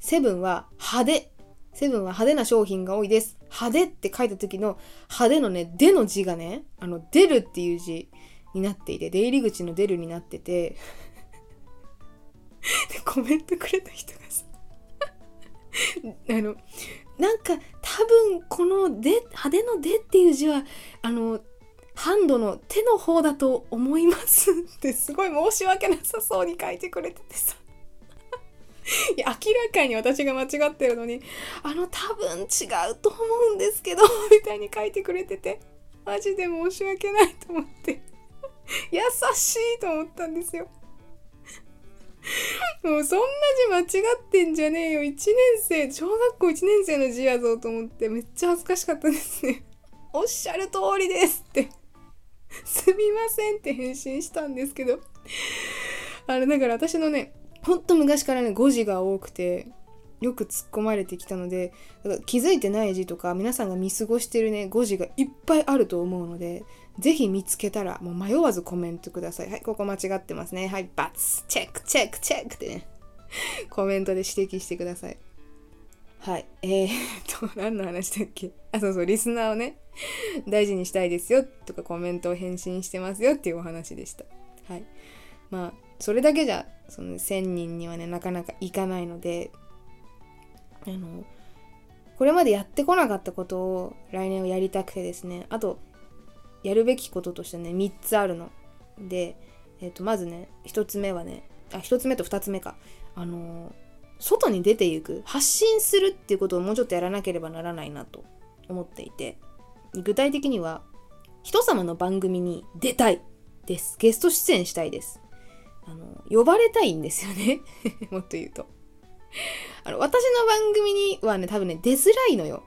セブンは派手。セブンは派手な商品が多いです。派手って書いた時の派手のね、での字がね、あの、出るっていう字になっていて、出入り口の出るになってて、でコメントくれた人がさ あのなんか多分こので派手の「で」っていう字はあのハンドの手の方だと思いますってすごい申し訳なさそうに書いてくれててさ。いや明らかに私が間違ってるのにあの多分違うと思うんですけど みたいに書いてくれててマジで申し訳ないと思って。優しいと思ったんですよ。もうそんな字間違ってんじゃねえよ。1年生、小学校1年生の字やぞと思ってめっちゃ恥ずかしかったですね。おっしゃる通りですって すみませんって返信したんですけど。あれだから私のね、ほんと昔からね、誤字が多くて、よく突っ込まれてきたので、だから気づいてない字とか皆さんが見過ごしてるね、誤字がいっぱいあると思うので、ぜひ見つけたらもう迷わずコメントください。はい、ここ間違ってますね。はい、バツチェックチェックチェックってね、コメントで指摘してください。はい。えー、っ と、何の話だっけ？あ、そうそう、リスナーをね、大事にしたいですよとかコメントを返信してますよっていうお話でした。はい。まあ、それだけじゃ、その1000人にはね、なかなかいかないので、あの、これまでやってこなかったことを来年はやりたくてですね、あと、やるべきこととしてね3つあるの。で、えー、とまずね1つ目はねあ1つ目と2つ目か。あのー、外に出ていく発信するっていうことをもうちょっとやらなければならないなと思っていて。具体的には人様の番組に出たい。です。ゲスト出演したいです。あの呼ばれたいんですよね。もっと言うと。あの私の番組にはね多分ね出づらいのよ。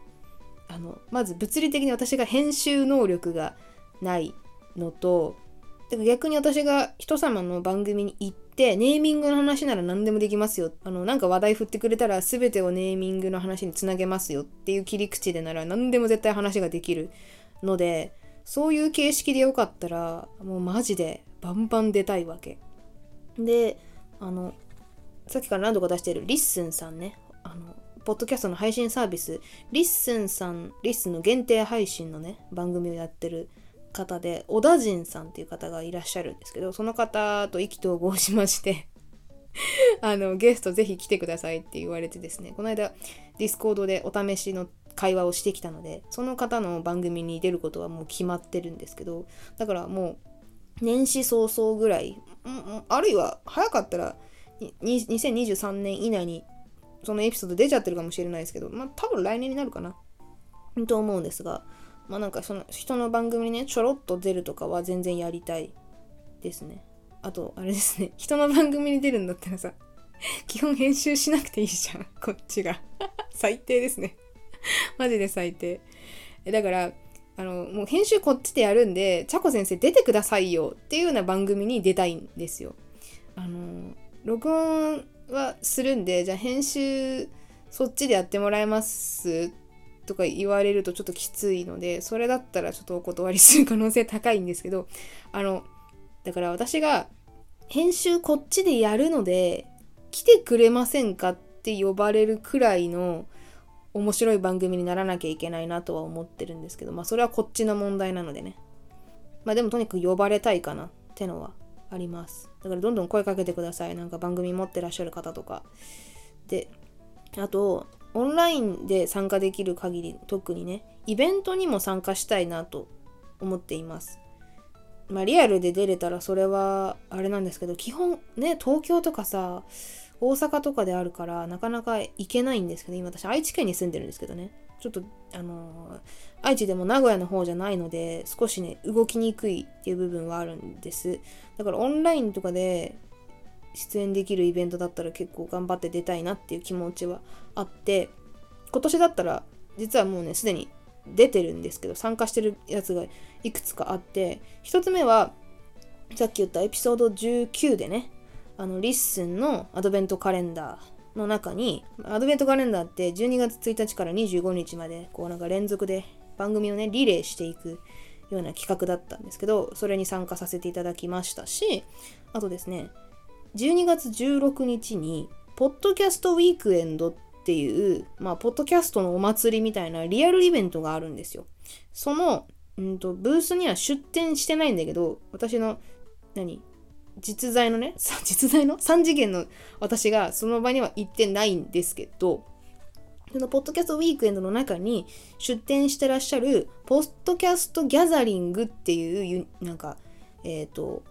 あのまず物理的に私が編集能力がないのと逆に私が人様の番組に行ってネーミングの話なら何でもできますよ。あのなんか話題振ってくれたら全てをネーミングの話につなげますよっていう切り口でなら何でも絶対話ができるのでそういう形式でよかったらもうマジでバンバン出たいわけ。であのさっきから何度か出してる LISTENさんね。あのポッドキャストの配信サービス LISTENさん LISTENの限定配信のね番組をやってる方で小田陣さんっていう方がいらっしゃるんですけどその方と意気投合しまして あのゲストぜひ来てくださいって言われてですねこの間Discord でお試しの会話をしてきたのでその方の番組に出ることはもう決まってるんですけどだからもう年始早々ぐらいあるいは早かったら2023年以内にそのエピソード出ちゃってるかもしれないですけどまあ多分来年になるかなと思うんですがまあなんかその人の番組にねちょろっと出るとかは全然やりたいですね。あとあれですね。人の番組に出るんだったらさ基本編集しなくていいじゃん。こっちが。最低ですね。マジで最低。だからあのもう編集こっちでやるんでちゃこ先生出てくださいよ。っていうような番組に出たいんですよ。あの録音はするんでじゃあ編集そっちでやってもらえますとか言われるとちょっときついので、それだったらちょっとお断りする可能性高いんですけど、あの、だから私が編集こっちでやるので、来てくれませんかって呼ばれるくらいの面白い番組にならなきゃいけないなとは思ってるんですけど、まあそれはこっちの問題なのでね。まあでもとにかく呼ばれたいかなってのはあります。だからどんどん声かけてください。なんか番組持ってらっしゃる方とか。で、あと、オンラインで参加できる限り特にねイベントにも参加したいなと思っています。まあリアルで出れたらそれはあれなんですけど基本ね東京とかさ大阪とかであるからなかなか行けないんですけど今私愛知県に住んでるんですけどね。ちょっとあのー、愛知でも名古屋の方じゃないので少しね動きにくいっていう部分はあるんです。だからオンラインとかで出演できるイベントだったら結構頑張って出たいなっていう気持ちはあって今年だったら実はもうねすでに出てるんですけど参加してるやつがいくつかあって1つ目はさっき言ったエピソード19でねあの LISTEN のアドベントカレンダーの中にアドベントカレンダーって12月1日から25日までこうなんか連続で番組をねリレーしていくような企画だったんですけどそれに参加させていただきましたしあとですね12月16日に、ポッドキャストウィークエンドっていう、まあ、ポッドキャストのお祭りみたいなリアルイベントがあるんですよ。その、うんと、ブースには出店してないんだけど、私の、何実在のね、実在の ?3 次元の私がその場には行ってないんですけど、そのポッドキャストウィークエンドの中に出展してらっしゃる、ポッドキャストギャザリングっていう、なんか、えっ、ー、と、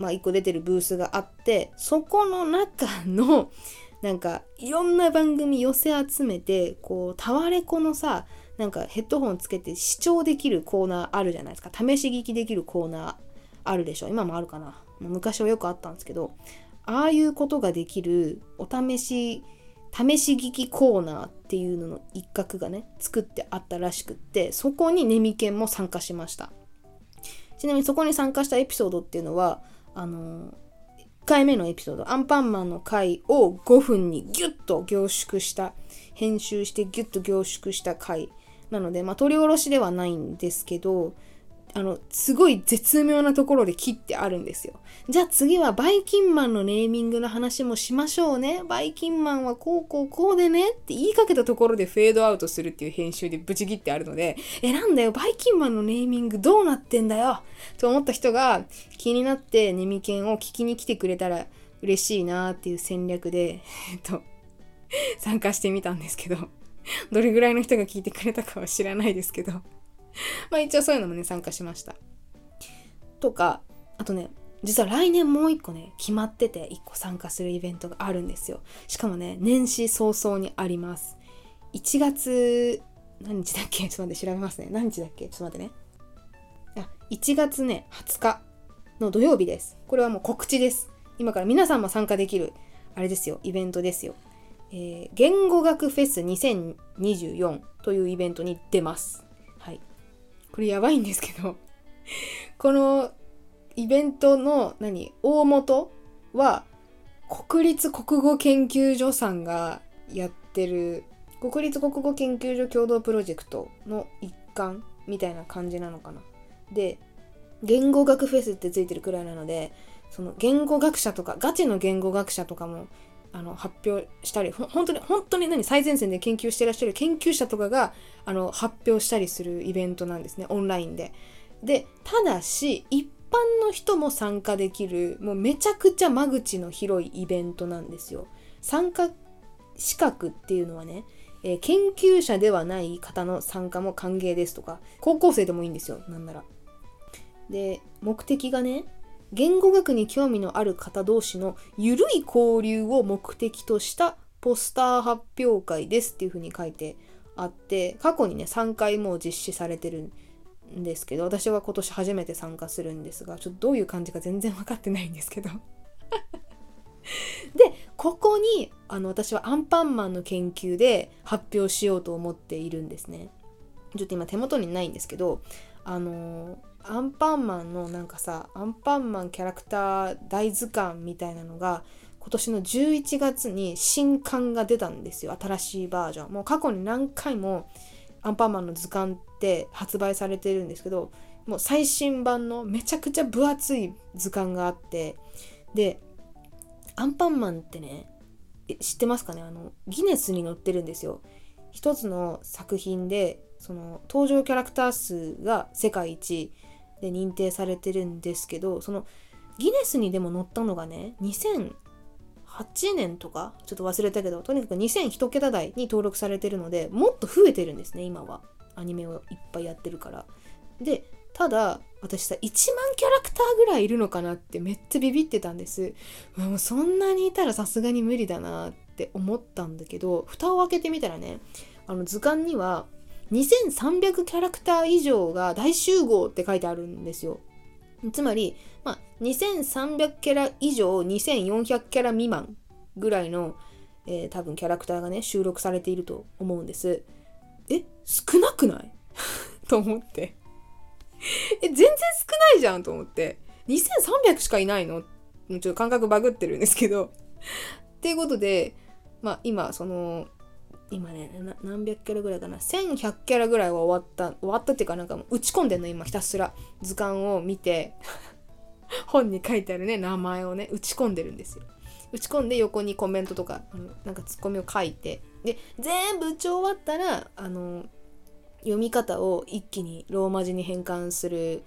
まあ、1個出てるブースがあってそこの中の なんかいろんな番組寄せ集めてこうタワレコのさなんかヘッドホンつけて視聴できるコーナーあるじゃないですか。試し聞きできるコーナーあるでしょ。今もあるかな。昔はよくあったんですけどああいうことができるお試し試し聞きコーナーっていうのの一角がね作ってあったらしくってそこにネミケンも参加しました。ちなみにそこに参加したエピソードっていうのはあの1回目のエピソードアンパンマンの回を5分にギュッと凝縮した編集してギュッと凝縮した回なので、まあ、取り下ろしではないんですけどあの、すごい絶妙なところで切ってあるんですよ。じゃあ次はバイキンマンのネーミングの話もしましょうね。バイキンマンはこうこうこうでねって言いかけたところでフェードアウトするっていう編集でブチ切ってあるので、え、なんだよ、バイキンマンのネーミングどうなってんだよと思った人が気になってネミケンを聞きに来てくれたら嬉しいなっていう戦略で、えっと、参加してみたんですけど、どれぐらいの人が聞いてくれたかは知らないですけど、まあ一応そういうのもね、参加しました。とか、あとね、実は来年もう一個ね、決まってて一個参加するイベントがあるんですよ。しかもね、年始早々にあります。1月、何日だっけ？ちょっと待って調べますね。何日だっけ？ちょっと待ってね。あ、1月ね、20日の土曜日です。これはもう告知です。今から皆さんも参加できる、あれですよ、イベントですよ。えー、言語学フェス2024というイベントに出ます。これやばいんですけど このイベントの何大元は国立国語研究所さんがやってる国立国語研究所共同プロジェクトの一環みたいな感じなのかな。で言語学フェスってついてるくらいなのでその言語学者とかガチの言語学者とかもあの発表したり本当に本当に何最前線で研究してらっしゃる研究者とかがあの発表したりするイベントなんですねオンラインで。でただし一般の人も参加できるもうめちゃくちゃ間口の広いイベントなんですよ。参加資格っていうのはね、えー、研究者ではない方の参加も歓迎ですとか高校生でもいいんですよなんなら。で目的がね言語学に興味のある方同士のゆるい交流を目的としたポスター発表会ですっていうふうに書いてあって過去にね3回もう実施されてるんですけど私は今年初めて参加するんですがちょっとどういう感じか全然分かってないんですけど。でここにあの私はアンパンマンの研究で発表しようと思っているんですね。ちょっと今手元にないんですけどあのアンパンマンのなんかさアンパンマンキャラクター大図鑑みたいなのが今年の11月に新刊が出たんですよ。新しいバージョン。もう過去に何回もアンパンマンの図鑑って発売されてるんですけどもう最新版のめちゃくちゃ分厚い図鑑があってでアンパンマンってね知ってますかね？あのギネスに載ってるんですよ。一つの作品でその登場キャラクター数が世界一。で認定されてるんですけどそのギネスにでも載ったのがね2008年とかちょっと忘れたけどとにかく2001桁台に登録されてるのでもっと増えてるんですね今は。アニメをいっぱいやってるから。でただ私さ1万キャラクターぐらいいるのかなってめっちゃビビってたんです。もうそんなにいたらさすがに無理だなって思ったんだけど蓋を開けてみたらねあの図鑑には2300キャラクター以上が大集合って書いてあるんですよ。つまり、まあ、2300キャラ以上2400キャラ未満ぐらいの、えー、多分キャラクターがね収録されていると思うんです。え少なくない？と思って。え全然少ないじゃんと思って。2300しかいないの？ちょっと感覚バグってるんですけど。っていうことでまあ今その今ね何百キャラぐらいかな。1100キャラぐらいは終わった終わったっていうかなんか打ち込んでんの今ひたすら。図鑑を見て 本に書いてあるね名前をね打ち込んでるんですよ。打ち込んで横にコメントとかなんかツッコミを書いて。で全部打ち終わったらあの読み方を一気にローマ字に変換する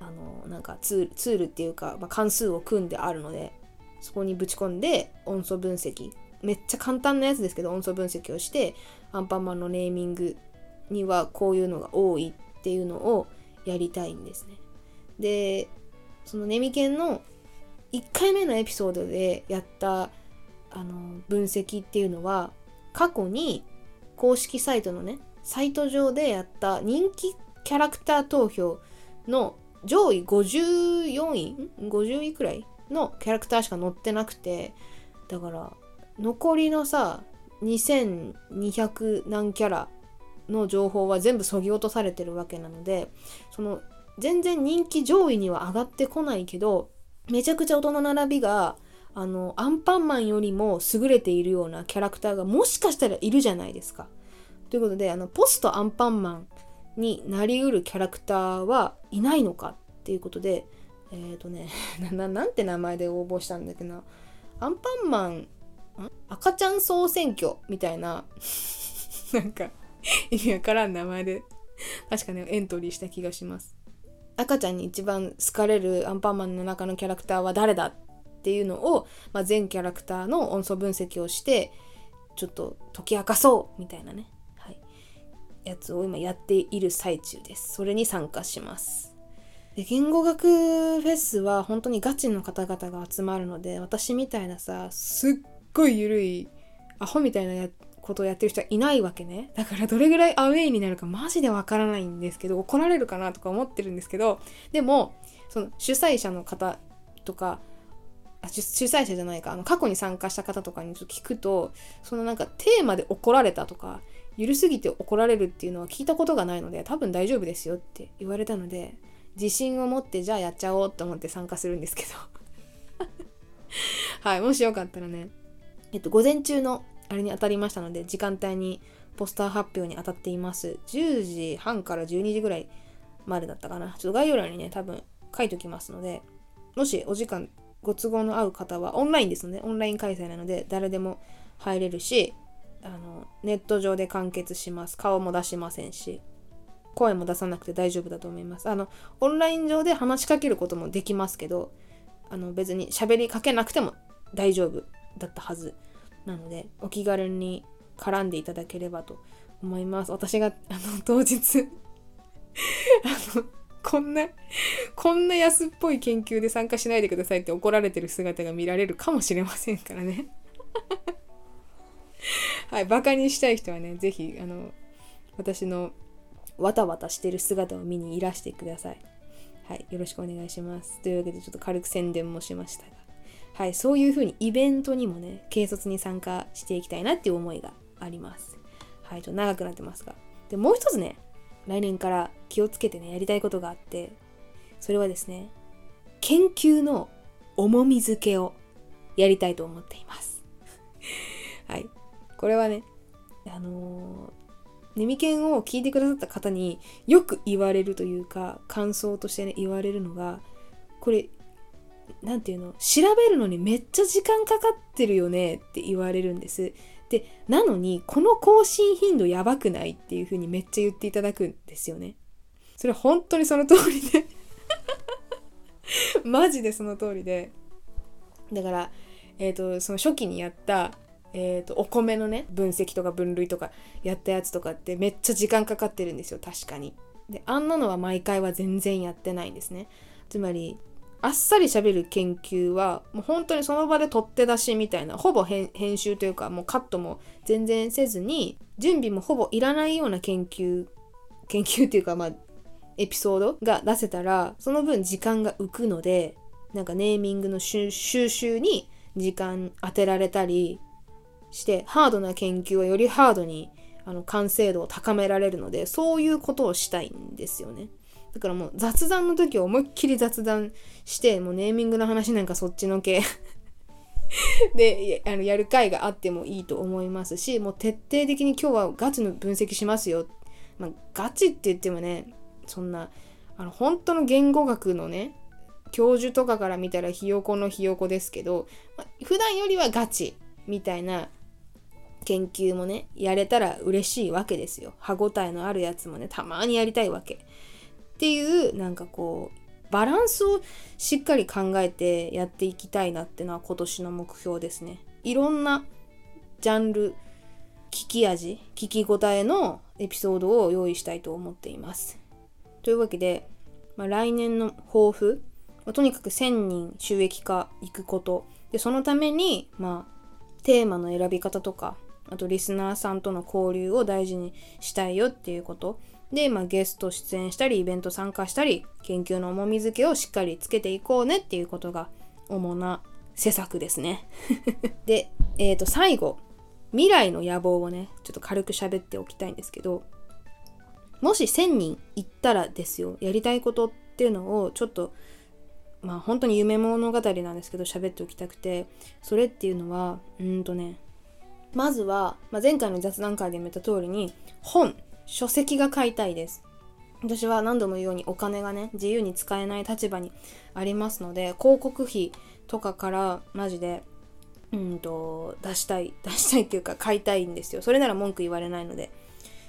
あのなんかツールツールっていうか、まあ、関数を組んであるのでそこにぶち込んで音素分析めっちゃ簡単なやつですけど音素分析をしてアンパンマンのネーミングにはこういうのが多いっていうのをやりたいんですね。でそのネミケンの1回目のエピソードでやったあの分析っていうのは過去に公式サイトのねサイト上でやった人気キャラクター投票の上位54位 ?50 位くらいのキャラクターしか載ってなくてだから残りのさ2200何キャラの情報は全部そぎ落とされてるわけなのでその全然人気上位には上がってこないけどめちゃくちゃ音の並びがあのアンパンマンよりも優れているようなキャラクターがもしかしたらいるじゃないですか。ということであのポストアンパンマンになりうるキャラクターはいないのかっていうことでえっ、ー、とね ななんて名前で応募したんだっけなアンパンマン赤ちゃん総選挙みたいな なんか意味わからん名前で確かねエントリーした気がします。赤ちゃんに一番好かれるアンパンマンの中のキャラクターは誰だっていうのを、まあ、全キャラクターの音素分析をしてちょっと解き明かそうみたいなね、はい、やつを今やっている最中です。それに参加します。で言語学フェスは本当にガチの方々が集まるので私みたいなさすっごい緩いアホみたいなやことをやってる人はいないわけね。だからどれぐらいアウェイになるかマジでわからないんですけど怒られるかなとか思ってるんですけどでもその主催者の方とか主主催者じゃないかあの過去に参加した方とかにちょっと聞くとそのなんかテーマで怒られたとか緩すぎて怒られるっていうのは聞いたことがないので多分大丈夫ですよって言われたので自信を持ってじゃあやっちゃおうと思って参加するんですけど。はいもしよかったらね。えっと午前中のあれに当たりましたので時間帯にポスター発表に当たっています。10時半から12時ぐらいまでだったかな。ちょっと概要欄にね多分書いておきますのでもしお時間ご都合の合う方はオンラインですのでオンライン開催なので誰でも入れるしあのネット上で完結します。顔も出しませんし声も出さなくて大丈夫だと思います。あのオンライン上で話しかけることもできますけどあの別に喋りかけなくても大丈夫。だったはずなのでお気軽に絡んでいただければと思います私が あの当日 あのこんなこんな安っぽい研究で参加しないでくださいって怒られてる姿が見られるかもしれませんからね はい、バカにしたい人はね、ぜひ、あの、私のわたわたしてる姿を見にいらしてください。はい、よろしくお願いします。というわけで、ちょっと軽く宣伝もしましたが、はい、そういう風にイベントにもね、軽率に参加していきたいなっていう思いがあります。はい、ちょっと長くなってますが。で、もう一つね、来年から気をつけてね、やりたいことがあって、それはですね、研究の重み付けをやりたいと思っています。はい。これはね、あのー、ネミケンを聞いてくださった方によく言われるというか、感想としてね、言われるのが、これ、なんていうの、調べるのにめっちゃ時間かかってるよねって言われるんです。で、なのに、この更新頻度やばくないっていう風にめっちゃ言っていただくんですよね。それ本当にその通りで マジでその通りで。だから、え、ー、と、その初期にやったえーと、お米のね分析とか分類とかやったやつとかってめっちゃ時間かかってるんですよ確かに。であんなのは毎回は全然やってないんですね。つまりあっさり喋る研究はもう本当にその場で取って出しみたいなほぼ編集というかもうカットも全然せずに準備もほぼいらないような研究研究っていうかまあエピソードが出せたらその分時間が浮くのでなんかネーミングの収集に時間当てられたりしてハードな研究はよりハードにあの完成度を高められるのでそういうことをしたいんですよね。だからもう雑談の時思いっきり雑談してもうネーミングの話なんかそっちのけ であのやる回があってもいいと思いますしもう徹底的に今日はガチの分析しますよ、まあ、ガチって言ってもねそんなあの本当の言語学のね教授とかから見たらひよこのひよこですけど、まあ、普段よりはガチみたいな研究もね、やれたら嬉しいわけですよ。歯ごたえのあるやつもね、たまにやりたいわけ。っていう、なんかこう、バランスをしっかり考えてやっていきたいなってのは今年の目標ですね。いろんなジャンル、聞き味、聞き応えのエピソードを用意したいと思っています。というわけで、まあ、来年の抱負、とにかく1000人収益化行くこと、でそのために、まあ、テーマの選び方とかあとリスナーさんとの交流を大事にしたいよっていうことで、まあ、ゲスト出演したりイベント参加したり研究の重み付けをしっかりつけていこうねっていうことが主な施策ですね。で、え、ー、と最後未来の野望をねちょっと軽く喋っておきたいんですけどもし1000人行ったらですよやりたいことっていうのをちょっとまあ本当に夢物語なんですけど喋っておきたくてそれっていうのはうんとねまずは、まあ、前回の雑談会でも言った通りに本書籍が買いたいです。私は何度も言うようにお金がね自由に使えない立場にありますので広告費とかからマジでうんと出したい 出したいっていうか買いたいんですよ。それなら文句言われないので。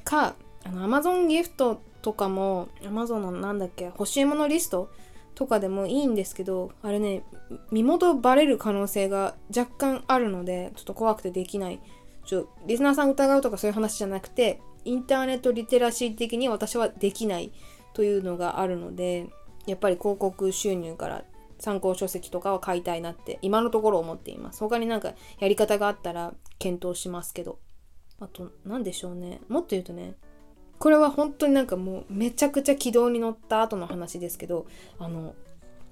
かあの Amazon ギフトとかも Amazon のなんだっけ欲しいものリストとかでもいいんですけどあれね身元バレる可能性が若干あるのでちょっと怖くてできない。ちょリスナーさん疑うとかそういう話じゃなくてインターネットリテラシー的に私はできないというのがあるのでやっぱり広告収入から参考書籍とかは買いたいなって今のところ思っています。他になんかやり方があったら検討しますけど。あと何でしょうね。もっと言うとねこれは本当になんかもうめちゃくちゃ軌道に乗った後の話ですけどあの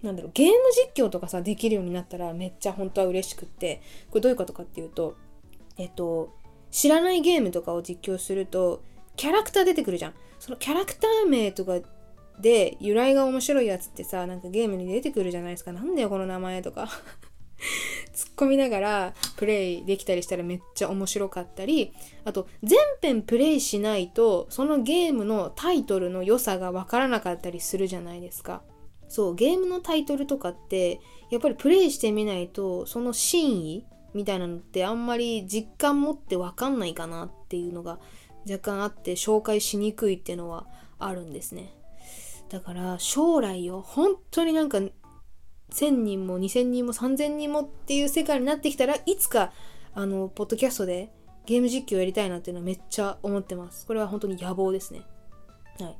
なんだろうゲーム実況とかさできるようになったらめっちゃ本当は嬉しくってこれどういうことかっていうとえっと知らないゲームとかを実況するとキャラクター出てくるじゃん。そのキャラクター名とかで由来が面白いやつってさなんかゲームに出てくるじゃないですか。なんだよこの名前とか。突っ込みながらプレイできたりしたらめっちゃ面白かったり。あと全編プレイしないとそのゲームのタイトルの良さがわからなかったりするじゃないですか。そうゲームのタイトルとかってやっぱりプレイしてみないとその真意みたいなのってあんまり実感持ってわかんないかなっていうのが若干あって紹介しにくいっていうのはあるんですね。だから将来よ本当になんか1000人も2000人も3000人もっていう世界になってきたらいつかあのポッドキャストでゲーム実況やりたいなっていうのはめっちゃ思ってます。これは本当に野望ですね。はい。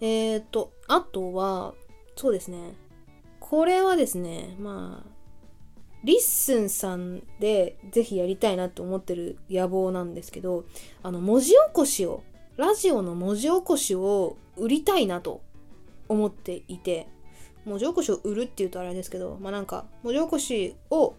えーとあとはそうですね。これはですねまあ LISTEN さんでぜひやりたいなと思ってる野望なんですけどあの文字起こしをラジオの文字起こしを売りたいなと思っていて文字起こしを売るっていうとあれですけどまあなんか文字起こしを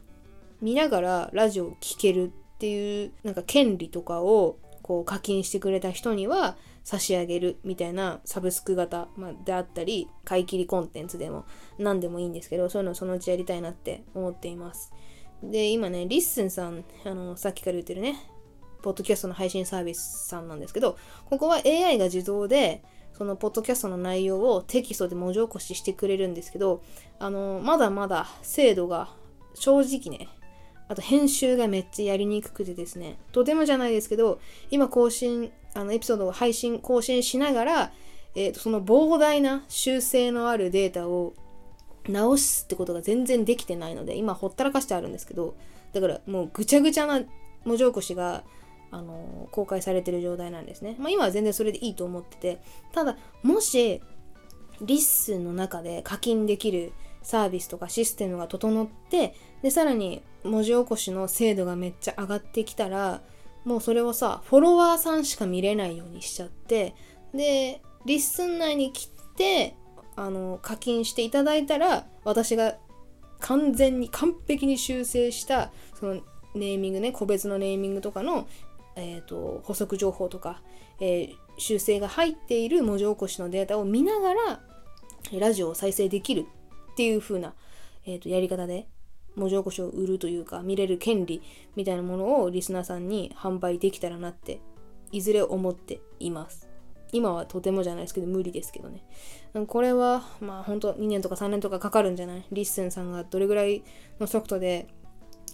見ながらラジオを聴けるっていうなんか権利とかをこう課金してくれた人には差し上げるみたいなサブスク型、ま、であったり買い切りコンテンツでも何でもいいんですけどそういうのをそのうちやりたいなって思っています。で今ね LISTEN さんあのさっきから言ってるねポッドキャストの配信サービスさんなんですけどここは AI が自動でそのポッドキャストの内容をテキストで文字起こししてくれるんですけどあのまだまだ精度が正直ねあと編集がめっちゃやりにくくてですねとてもじゃないですけど今更新あのエピソードを配信更新しながら、えーと、その膨大な修正のあるデータを直すってことが全然できてないので今ほったらかしてあるんですけどだからもうぐちゃぐちゃな文字起こしがあの公開されてる状態なんですね。まあ、今は全然それでいいと思っててただもし LISTEN の中で課金できるサービスとかシステムが整ってでさらに文字起こしの精度がめっちゃ上がってきたらもうそれをさフォロワーさんしか見れないようにしちゃってで LISTEN内に限ってあの課金していただいたら私が完全に完璧に修正したそのネーミングね個別のネーミングとかの、えーと、補足情報とか、えー、修正が入っている文字起こしのデータを見ながらラジオを再生できるっていう風な、えーとやり方で文字起こしを売るというか見れる権利みたいなものをリスナーさんに販売できたらなっていずれ思っています。今はとてもじゃないですけど無理ですけどね。これはまあ本当2年とか3年とかかかるんじゃない？ LISTEN さんがどれぐらいの速度で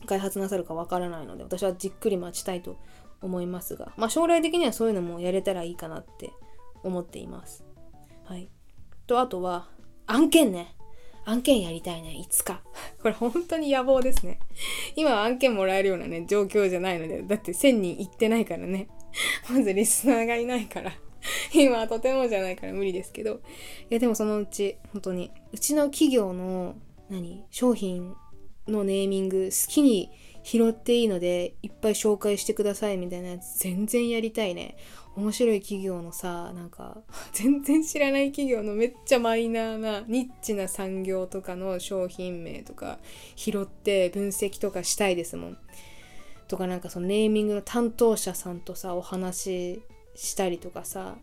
開発なさるかわからないので私はじっくり待ちたいと思いますがまあ将来的にはそういうのもやれたらいいかなって思っています。はい。とあとは案件ね。案件やりたいね。いつか。これ本当に野望ですね。今は案件もらえるようなね、状況じゃないので、だって1000人行ってないからね。まずリスナーがいないから。今はとてもじゃないから無理ですけど。いやでもそのうち、本当に、うちの企業の、何商品のネーミング好きに拾っていいのでいっぱい紹介してくださいみたいなやつ全然やりたいね面白い企業のさなんか 全然知らない企業のめっちゃマイナーなニッチな産業とかの商品名とか拾って分析とかしたいですもん。とかなんかそのネーミングの担当者さんとさお話ししたりとかさ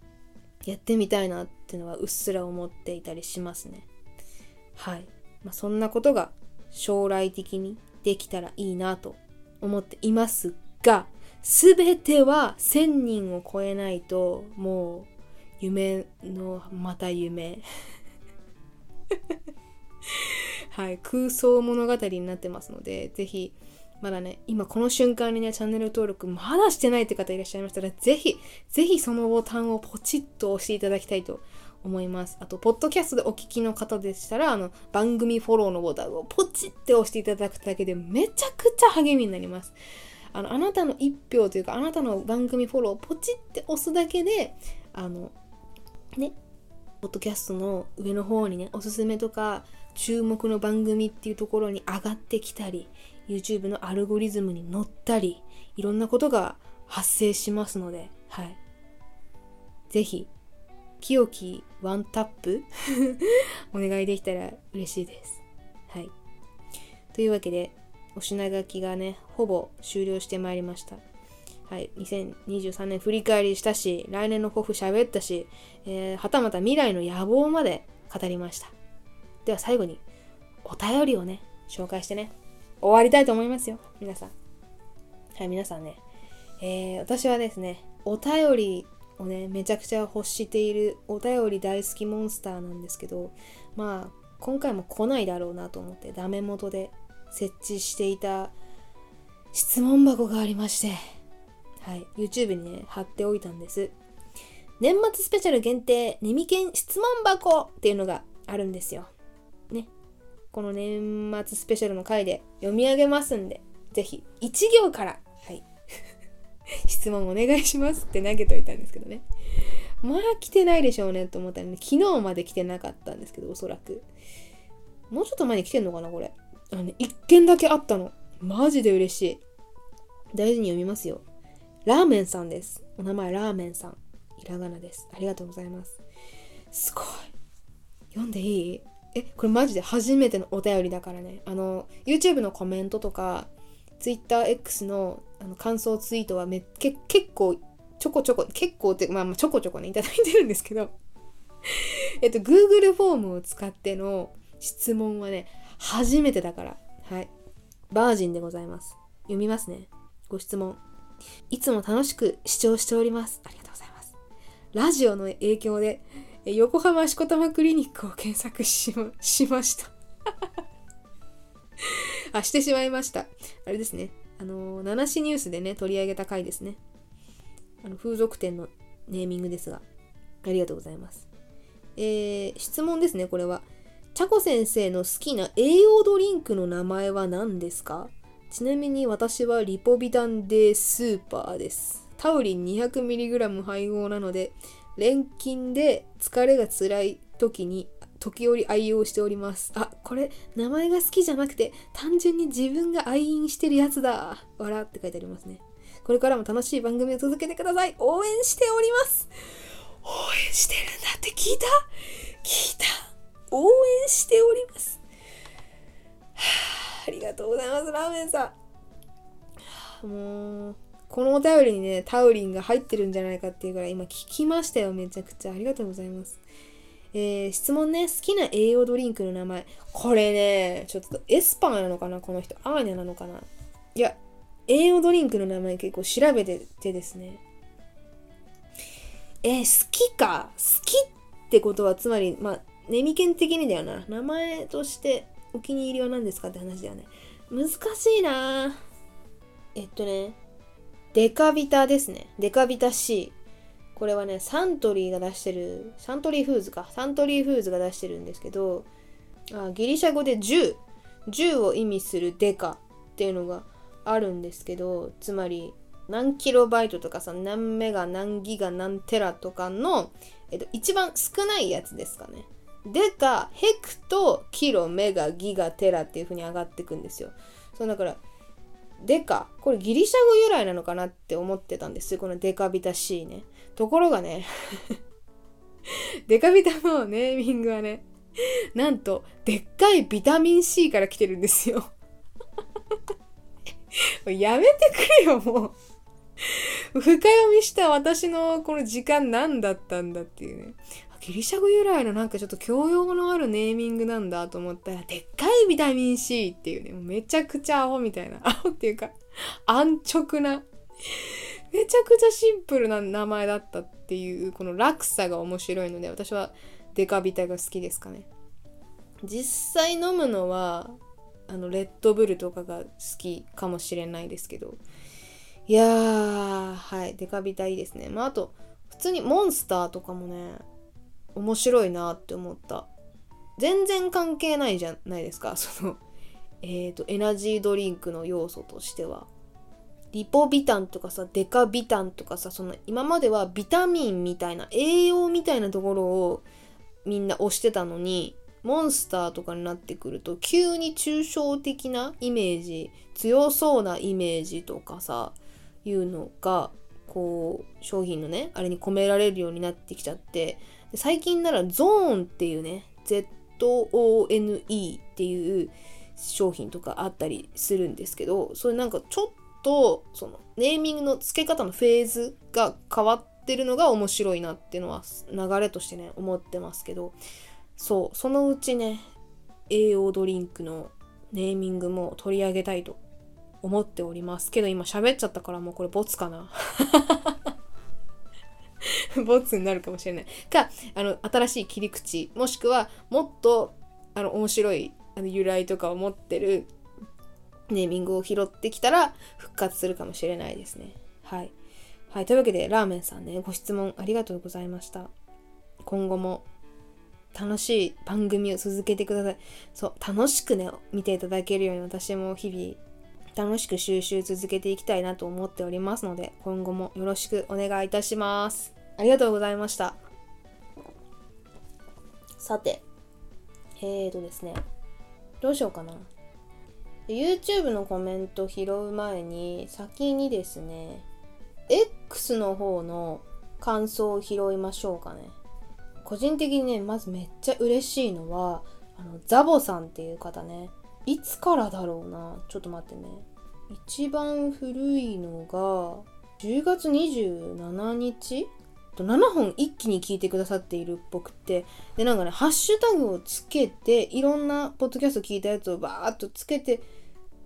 やってみたいなっていうのはうっすら思っていたりしますね。はい。まあ、そんなことが将来的にできたらいいなと思っていますが全ては1000人を超えないともう夢のまた夢 はい空想物語になってますのでぜひまだね今この瞬間にねチャンネル登録まだしてないって方いらっしゃいましたらぜひぜひそのボタンをポチッと押していただきたいと思います。あと、ポッドキャストでお聞きの方でしたら、あの、番組フォローのボタンをポチって押していただくだけでめちゃくちゃ励みになります。あのあなたの一票というかあなたの番組フォローをポチって押すだけであのねポッドキャストの上の方にねおすすめとか注目の番組っていうところに上がってきたり YouTube のアルゴリズムに乗ったりいろんなことが発生しますのではい是非清きワンタップ お願いできたら嬉しいです。はい。というわけで、お品書きがね、ほぼ終了してまいりました。はい、2023年振り返りしたし、来年の抱負喋ったし、えー、はたまた未来の野望まで語りました。では最後に、お便りをね、紹介してね、終わりたいと思いますよ、皆さん。はい、皆さんね、えー、私はですね、お便りをね、めちゃくちゃ欲しているお便り大好きモンスターなんですけど、まあ、今回も来ないだろうなと思ってダメ元で設置していた質問箱がありまして、はい、YouTube にね、貼っておいたんです。年末スペシャル限定、ネミケン質問箱っていうのがあるんですよ。ね。この年末スペシャルの回で読み上げますんで、ぜひ1行から、はい、質問お願いしますって投げといたんですけどね。まあ来てないでしょうねと思ったらね、昨日まで来てなかったんですけど、おそらく。もうちょっと前に来てんのかな、これ。あのね、一件だけあったの。マジで嬉しい。大事に読みますよ。ラーメンさんです。お名前ラーメンさん。ひらがなです。ありがとうございます。すごい。読んでいい？え、これマジで初めてのお便りだからね。あの、YouTube のコメントとか、TwitterX のあの感想ツイートはめけ結構ちょこちょこ、結構って、まあ、まあちょこちょこね、いただいてるんですけどえっと、Google フォームを使っての質問はね、初めてだから。はい。バージンでございます。読みますね。ご質問。いつも楽しく視聴しております。ありがとうございます。ラジオの影響で、横浜しこたまクリニックを検索しましました。あ、してしまいました。あれですね。あの、七種ニュースでね、取り上げた回ですね。あの風俗店のネーミングですが、ありがとうございます。えー、質問ですね、これは。チャコ先生の好きな栄養ドリンクの名前は何ですか？ちなみに私はリポビタンデースーパーです。タウリン 200mg 配合なので、錬金で疲れが辛い時に時折愛用しております。あ、これ名前が好きじゃなくて単純に自分が愛飲してるやつだ。笑って書いてありますね。これからも楽しい番組を続けてください。応援しております。応援してるんだって聞いた？聞いた応援しております。はあ、ありがとうございます、ラーメンさん。もう、このお便りにね、タウリンが入ってるんじゃないかっていうぐらい今聞きましたよ、めちゃくちゃ。ありがとうございます。えー、質問ね、好きな栄養ドリンクの名前。これね、ちょっとエスパーなのかなこの人。アーニャなのかないや、栄養ドリンクの名前結構調べててですね。えー、好きか好きってことはつまり、まあ、ネミケン的にだよな。名前としてお気に入りは何ですかって話だよね。難しいなえっとね、デカビタですね。デカビタ C。これはね、サントリーが出してる、サントリーフーズか。サントリーフーズが出してるんですけど、あギリシャ語で10、10を意味するデカっていうのがあるんですけどつまり何キロバイトとかさ何メガ何ギガ何テラとかの、えっと、一番少ないやつですかね。でかヘクトキロメガギガテラっていう風に上がってくんですよ。そうだからデカこれギリシャ語由来なのかなって思ってたんですよこのデカビタ C ね。ところがねデカビタのネーミングはねなんとでっかいビタミン C から来てるんですよやめてくれよ、もう。深読みした私のこの時間何だったんだっていうね。ギリシャ語由来のなんかちょっと教養のあるネーミングなんだと思ったら、でっかいビタミン C っていうね、うめちゃくちゃアホみたいな。アホっていうか、安直な。めちゃくちゃシンプルな名前だったっていう、この落差が面白いので、私はデカビタが好きですかね。実際飲むのは、あのレッドブルとかが好きかもしれないですけどいやーはいデカビタいいですねまああと普通にモンスターとかもね面白いなって思った。全然関係ないじゃないですか。そのえっ、ー、とエナジードリンクの要素としては。リポビタンとかさデカビタンとかさその今まではビタミンみたいな栄養みたいなところをみんな推してたのにモンスターとかになってくると急に抽象的なイメージ強そうなイメージとかさいうのがこう商品のねあれに込められるようになってきちゃって最近ならゾーンっていうね ZONE っていう商品とかあったりするんですけどそれなんかちょっとそのネーミングの付け方のフェーズが変わってるのが面白いなっていうのは流れとしてね思ってますけどそうそのうちね栄養ドリンクのネーミングも取り上げたいと思っておりますけど今喋っちゃったからもうこれボツかな。ボツになるかもしれない。かあの新しい切り口。もしくはもっとあの面白いあの由来とかを持ってるネーミングを拾ってきたら復活するかもしれないですね。はい。はいというわけでラーメンさんねご質問ありがとうございました。今後も楽しい番組を続けてください。そう楽しくね見ていただけるように私も日々楽しく収集続けていきたいなと思っておりますので、今後もよろしくお願いいたします。ありがとうございました。さて、えーとですね、どうしようかな。YouTube のコメント拾う前に、先にですね、X の方の感想を拾いましょうかね。個人的にね、まずめっちゃ嬉しいのは、あの、ザボさんっていう方ね、いつからだろうな。ちょっと待ってね。一番古いのが、10月27日？7本一気に聞いてくださっているっぽくて、で、なんかね、ハッシュタグをつけて、いろんなポッドキャスト聞いたやつをバーっとつけて、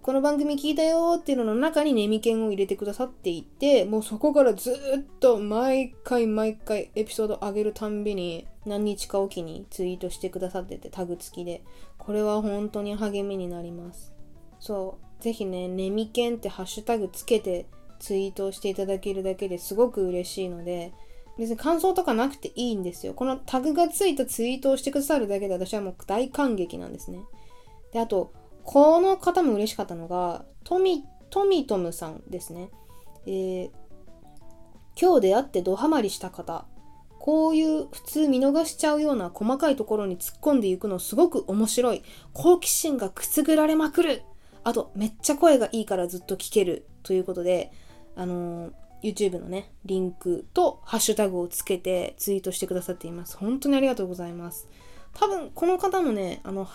この番組聞いたよーっていうのの中にネミケンを入れてくださっていて、もうそこからずっと毎回毎回エピソード上げるたんびに何日かおきにツイートしてくださっててタグ付きで、これは本当に励みになります。そう。ぜひね、ネミケンってハッシュタグつけてツイートをしていただけるだけですごく嬉しいので、別に感想とかなくていいんですよ。このタグがついたツイートをしてくださるだけで私はもう大感激なんですね。で、あと、この方も嬉しかったのが、トミ、トミトムさんですね。えー、今日出会ってドハマりした方。こういう普通見逃しちゃうような細かいところに突っ込んでいくのすごく面白い。好奇心がくすぐられまくる。あと、めっちゃ声がいいからずっと聞ける。ということで、あのー、YouTube のね、リンクとハッシュタグをつけてツイートしてくださっています。本当にありがとうございます。多分、この方もね、あの、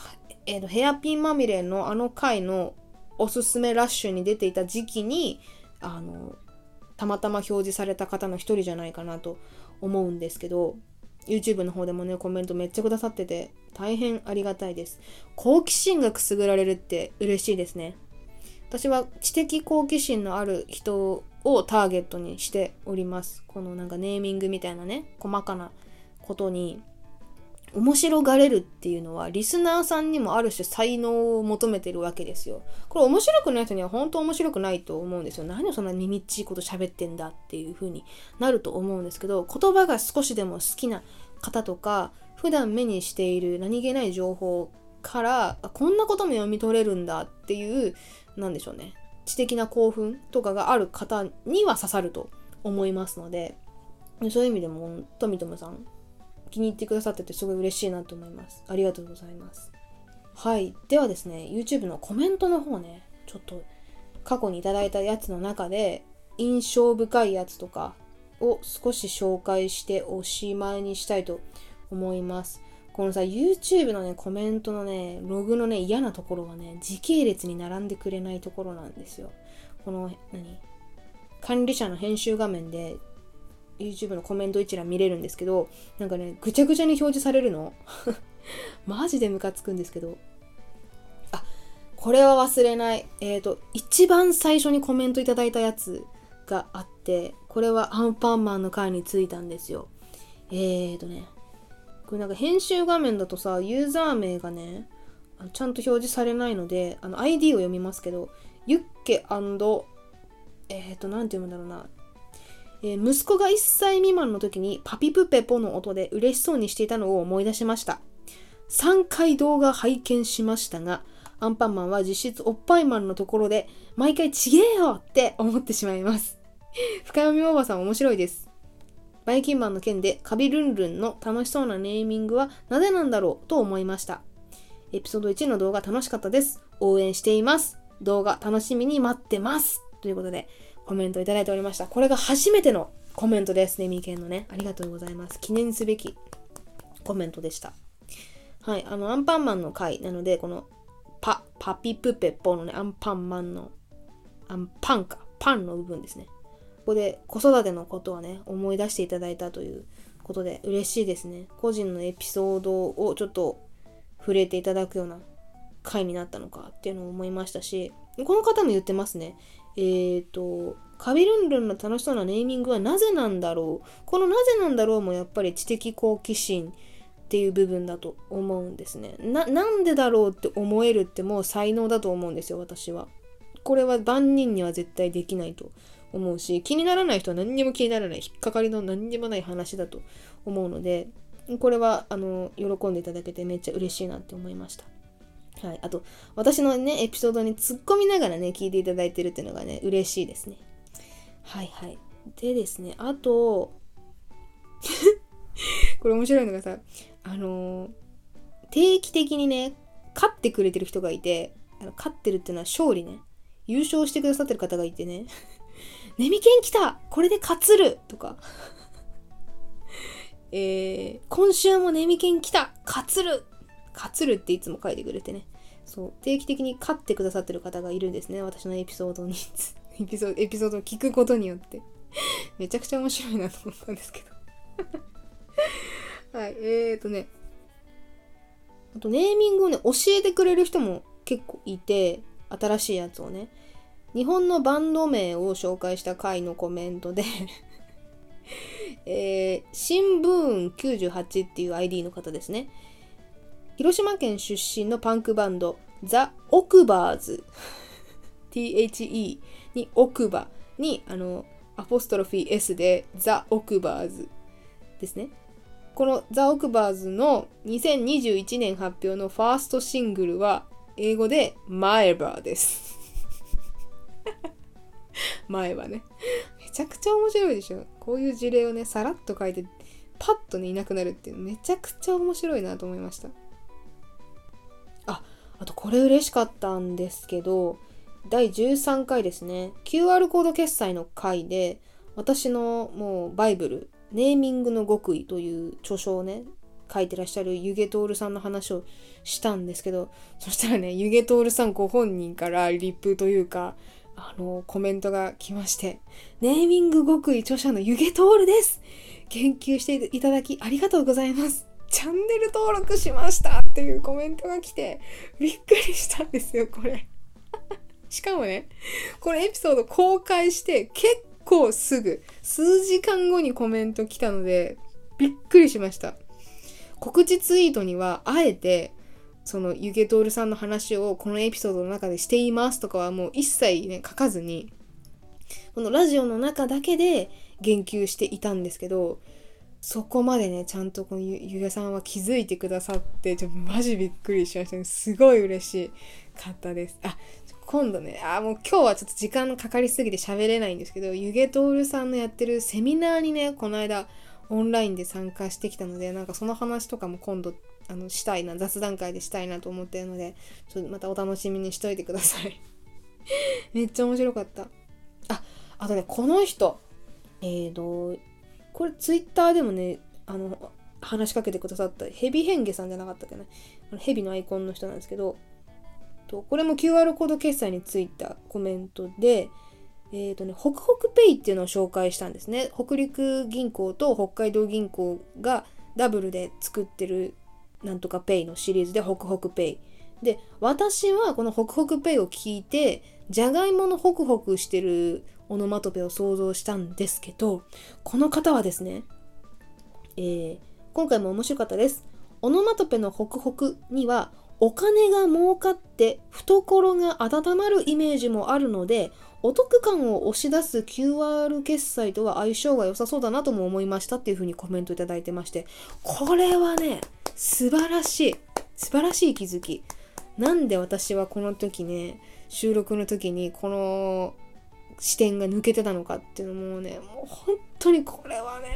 えーと、ヘアピンまみれのあの回のおすすめラッシュに出ていた時期にあのたまたま表示された方の一人じゃないかなと思うんですけど YouTube の方でもねコメントめっちゃくださってて大変ありがたいです好奇心がくすぐられるって嬉しいですね私は知的好奇心のある人をターゲットにしておりますこのなんかネーミングみたいなね細かなことに面白がれるっていうのはリスナーさんにもある種才能を求めてるわけですよ。これ面白くない人には本当面白くないと思うんですよ。何をそんなにみっちいこと喋ってんだっていう風になると思うんですけど言葉が少しでも好きな方とか普段目にしている何気ない情報からこんなことも読み取れるんだっていう何でしょうね知的な興奮とかがある方には刺さると思いますのでそういう意味でもトミトムさん気に入ってくださっててすごい嬉しいなと思います。ありがとうございます。はい。ではですね、YouTube のコメントの方ね、ちょっと過去にいただいたやつの中で印象深いやつとかを少し紹介しておしまいにしたいと思います。このさ、YouTube のね、コメントのね、ログのね、嫌なところはね、時系列に並んでくれないところなんですよ。この、何管理者の編集画面で YouTube のコメント一覧見れるんですけど、なんかね、ぐちゃぐちゃに表示されるの。マジでムカつくんですけど。あ、これは忘れない。えっ、ー、と、一番最初にコメントいただいたやつがあって、これはアンパンマンの回についたんですよ。えーとね、これなんか編集画面だとさ、ユーザー名がね、ちゃんと表示されないので、あの ID を読みますけど、ユッケえっ、と、なんて読むんだろうな。えー、息子が1歳未満の時にパピプペポの音で嬉しそうにしていたのを思い出しました。3回動画拝見しましたが、アンパンマンは実質おっぱいマンのところで毎回ちげえよって思ってしまいます。深読みおばさん面白いです。バイキンマンの件でカビルンルンの楽しそうなネーミングはなぜなんだろうと思いました。エピソード1の動画楽しかったです。応援しています。動画楽しみに待ってます。ということで、コメントいただいておりました。これが初めてのコメントです。ねみけんのね。ありがとうございます。記念すべきコメントでした。はい。あの、アンパンマンの回なので、このパ、パピプペッポのね、アンパンマンの、アンパンか、パンの部分ですね。こで子育てのことはね、思い出していただいたということで嬉しいですね。個人のエピソードをちょっと触れていただくような回になったのかっていうのを思いましたし、この方も言ってますね。えっ、ー、と、カビルンルンの楽しそうなネーミングはなぜなんだろうこのなぜなんだろうもやっぱり知的好奇心っていう部分だと思うんですね。な、なんでだろうって思えるってもう才能だと思うんですよ、私は。これは万人には絶対できないと思うし、気にならない人は何にも気にならない、引っかかりの何にもない話だと思うので、これは、あの、喜んでいただけてめっちゃ嬉しいなって思いました。はい。あと、私のね、エピソードに突っ込みながらね、聞いていただいてるっていうのがね、嬉しいですね。はいはい。でですね、あと、これ面白いのがさ、あのー、定期的にね、勝ってくれてる人がいて、あの勝ってるっていうのは勝利ね。優勝してくださってる方がいてね、ネミケン来たこれで勝つるとか、えー、今週もネミケン来た勝つる勝つるっていつも書いてくれてね。そう、定期的に勝ってくださってる方がいるんですね。私のエピソードに、エピソード、エピソードを聞くことによって。めちゃくちゃ面白いなと思ったんですけどはい、えーとね。あと、ネーミングをね、教えてくれる人も結構いて、新しいやつをね。日本のバンド名を紹介した回のコメントで えー、新聞98っていう ID の方ですね。広島県出身のパンクバンド、ザ・オクバーズ THE に奥歯にあのアポストロフィー S でザ・オクバーズですね。このザ・オクバーズの2021年発表のファーストシングルは英語でマエバーです。前はね。めちゃくちゃ面白いでしょ。こういう事例をね、さらっと書いて、パッとね、いなくなるっていうめちゃくちゃ面白いなと思いました。あ、あとこれ嬉しかったんですけど、第13回ですね、QR コード決済の回で、私のもうバイブル、ネーミングの極意という著書をね、書いてらっしゃるユゲトールさんの話をしたんですけど、そしたらね、ユゲトールさんご本人からリップというか、あの、コメントが来まして、ネーミング極意著者のユゲトールです研究していただきありがとうございますチャンネル登録しましたっていうコメントが来て、びっくりしたんですよ、これ。しかもね、これエピソード公開して結構すぐ、数時間後にコメント来たので、びっくりしました。告知ツイートには、あえて、そのユゲトールさんの話をこのエピソードの中でしていますとかはもう一切ね、書かずに、このラジオの中だけで言及していたんですけど、そこまでね、ちゃんとこのゆゆげさんは気づいてくださって、ちょっとマジびっくりしましたね。すごい嬉しかったです。あ、今度ね、あ、もう今日はちょっと時間かかりすぎて喋れないんですけど、ゆげとおるさんのやってるセミナーにね、この間オンラインで参加してきたので、なんかその話とかも今度、あの、したいな、雑談会でしたいなと思ってるので、ちょっとまたお楽しみにしといてください。めっちゃ面白かった。あ、あとね、この人、えーと、これツイッターでもね、あの、話しかけてくださったヘビヘンゲさんじゃなかったっけなね。ヘビのアイコンの人なんですけど、とこれも QR コード決済についたコメントで、えっ、ー、とね、ホクホクペイっていうのを紹介したんですね。北陸銀行と北海道銀行がダブルで作ってるなんとかペイのシリーズでホクホクペイ。で、私はこのホクホクペイを聞いて、じゃがいものホクホクしてるオノマトペを想像したんですけど、この方はですね、えー、今回も面白かったです。オノマトペのホクホクにはお金が儲かって懐が温まるイメージもあるのでお得感を押し出す QR 決済とは相性が良さそうだなとも思いましたっていうふうにコメントいただいてましてこれはね素晴らしい。素晴らしい気づき。なんで私はこの時ね収録の時にこの視点が抜けてたのかっていうのもねもう本当にこれはね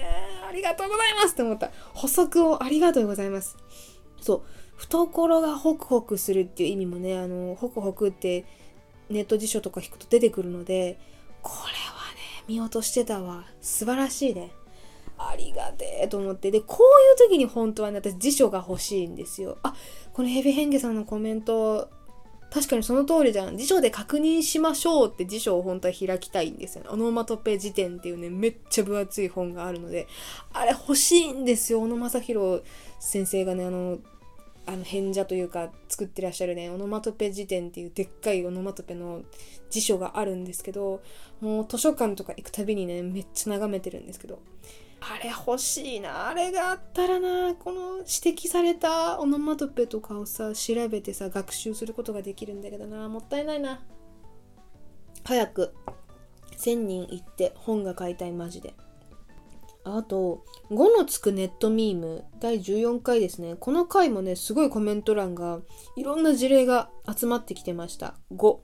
ありがとうございますって思った。補足をありがとうございます。そう。懐がホクホクするっていう意味もねあのホクホクってネット辞書とか引くと出てくるのでこれはね見落としてたわ。素晴らしいね。ありがてえと思って。でこういう時に本当はね私辞書が欲しいんですよ。あこのヘビヘンゲさんのコメント確かにその通りじゃん。辞書で確認しましょうって辞書を本当は開きたいんですよね。オノマトペ辞典っていうねめっちゃ分厚い本があるのであれ欲しいんですよ。小野正弘先生がねあのあの変者というか作ってらっしゃるねオノマトペ辞典っていうでっかいオノマトペの辞書があるんですけどもう図書館とか行くたびにねめっちゃ眺めてるんですけど。あれ欲しいな。あれがあったらなこの指摘されたオノマトペとかをさ調べてさ学習することができるんだけどな。もったいないな。早く1000人行って本が買いたいマジで。あと5のつくネットミーム第14回ですね。この回もねすごいコメント欄がいろんな事例が集まってきてました。5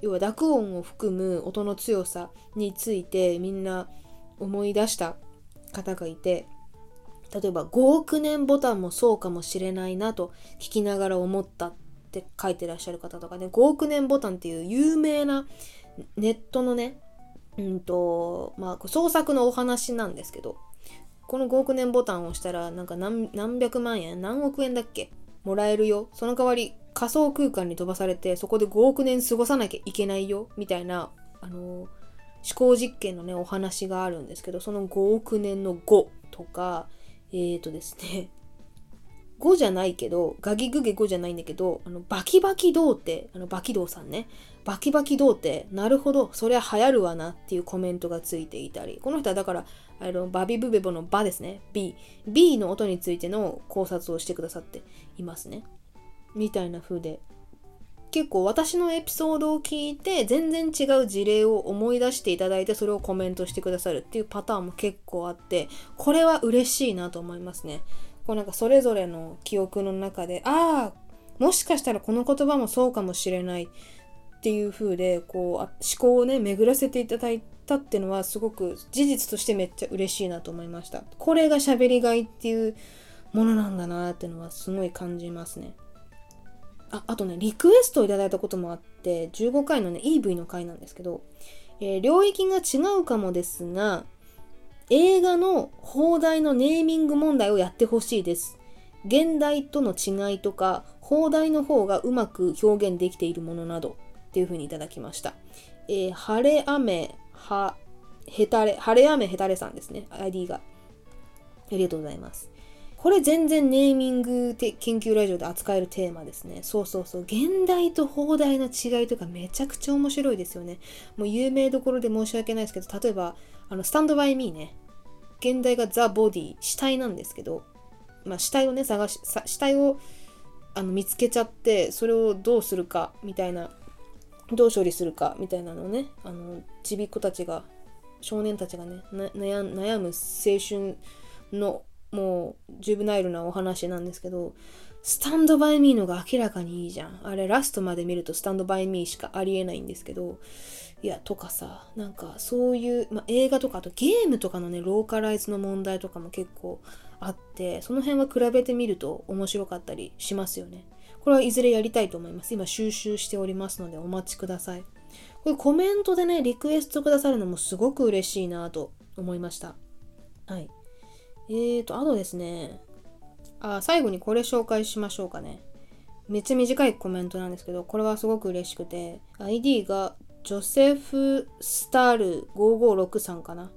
要は濁音を含む音の強さについてみんな思い出した方がいて例えば5億年ボタンもそうかもしれないなと聞きながら思ったって書いてらっしゃる方とかね5億年ボタンっていう有名なネットのねうんとまあ創作のお話なんですけどこの5億年ボタンを押したらなんか何百万円何億円だっけもらえるよ。その代わり仮想空間に飛ばされてそこで5億年過ごさなきゃいけないよみたいなあのー思考実験のね、お話があるんですけど、その5億年の5とか、えーとですね、5じゃないけど、ガギグゲ5じゃないんだけど、あのバキバキ童貞、あのバキ童さんね、バキバキ童貞、なるほど、そりゃ流行るわなっていうコメントがついていたり、この人はだから、あのバビブベボのバですね、B。B の音についての考察をしてくださっていますね。みたいな風で、結構私のエピソードを聞いて全然違う事例を思い出していただいてそれをコメントしてくださるっていうパターンも結構あってこれは嬉しいなと思いますね。こうなんかそれぞれの記憶の中でああもしかしたらこの言葉もそうかもしれないっていう風でこう思考をね巡らせていただいたっていうのはすごく事実としてめっちゃ嬉しいなと思いました。これが喋りがいっていうものなんだなっていうのはすごい感じますね。ああとねリクエストをいただいたこともあって15回のね EV の回なんですけど、えー、領域が違うかもですが映画の放題のネーミング問題をやってほしいです現代との違いとか放題の方がうまく表現できているものなどっていうふうにいただきました、えー、晴れ雨はへたれ晴れ雨へたれさんですね ID がありがとうございますこれ全然ネーミング研究ラジオで扱えるテーマですね。そうそうそう。現代と放題の違いとかめちゃくちゃ面白いですよね。もう有名どころで申し訳ないですけど、例えば、あの、スタンドバイミーね。現代がザ・ボディ、死体なんですけど、まあ、死体をね、探し、死体をあの見つけちゃって、それをどうするか、みたいな、どう処理するか、みたいなのね、あの、ちびっ子たちが、少年たちがね、悩む青春のもうジュブナイルなお話なんですけど、スタンドバイミーのが明らかにいいじゃん。あれラストまで見るとスタンドバイミーしかありえないんですけど、いや、とかさ、なんかそういう、ま、映画とかあとゲームとかのね、ローカライズの問題とかも結構あって、その辺は比べてみると面白かったりしますよね。これはいずれやりたいと思います。今収集しておりますのでお待ちください。これコメントでね、リクエストくださるのもすごく嬉しいなと思いました。はい。えーと、あとですね、あ、最後にこれ紹介しましょうかね。めっちゃ短いコメントなんですけど、これはすごく嬉しくて、ID がジョセフ・スタール5563かな。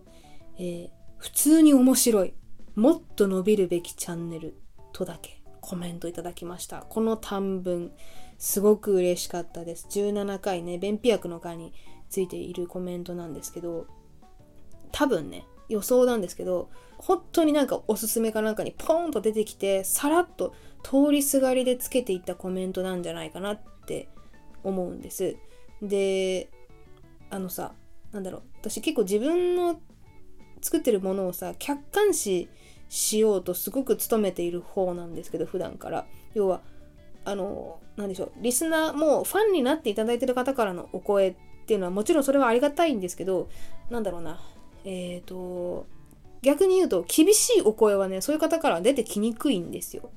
えー、普通に面白い。もっと伸びるべきチャンネルとだけコメントいただきました。この短文、すごく嬉しかったです。17回ね、便秘薬の回についているコメントなんですけど、多分ね、予想なんですけど本当になんかおすすめかなんかにポンと出てきてさらっと通りすがりでつけていったコメントなんじゃないかなって思うんです。であのさなんだろう私結構自分の作ってるものをさ客観視しようとすごく努めている方なんですけど普段から要はあの何でしょうリスナーもファンになっていただいてる方からのお声っていうのはもちろんそれはありがたいんですけどなんだろうなえっ、ー、と、逆に言うと、厳しいお声はね、そういう方から出てきにくいんですよ。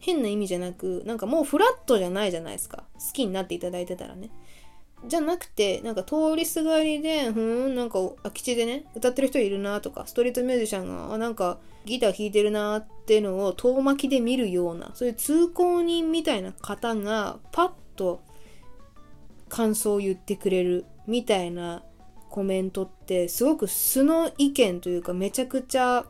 変な意味じゃなく、なんかもうフラットじゃないじゃないですか。好きになっていただいてたらね。じゃなくてなんか通りすがりでふんなんか空き地でね歌ってる人いるなとかストリートミュージシャンがあなんかギター弾いてるなっていうのを遠巻きで見るようなそういう通行人みたいな方がパッと感想を言ってくれるみたいなコメントってすごく素の意見というかめちゃくちゃ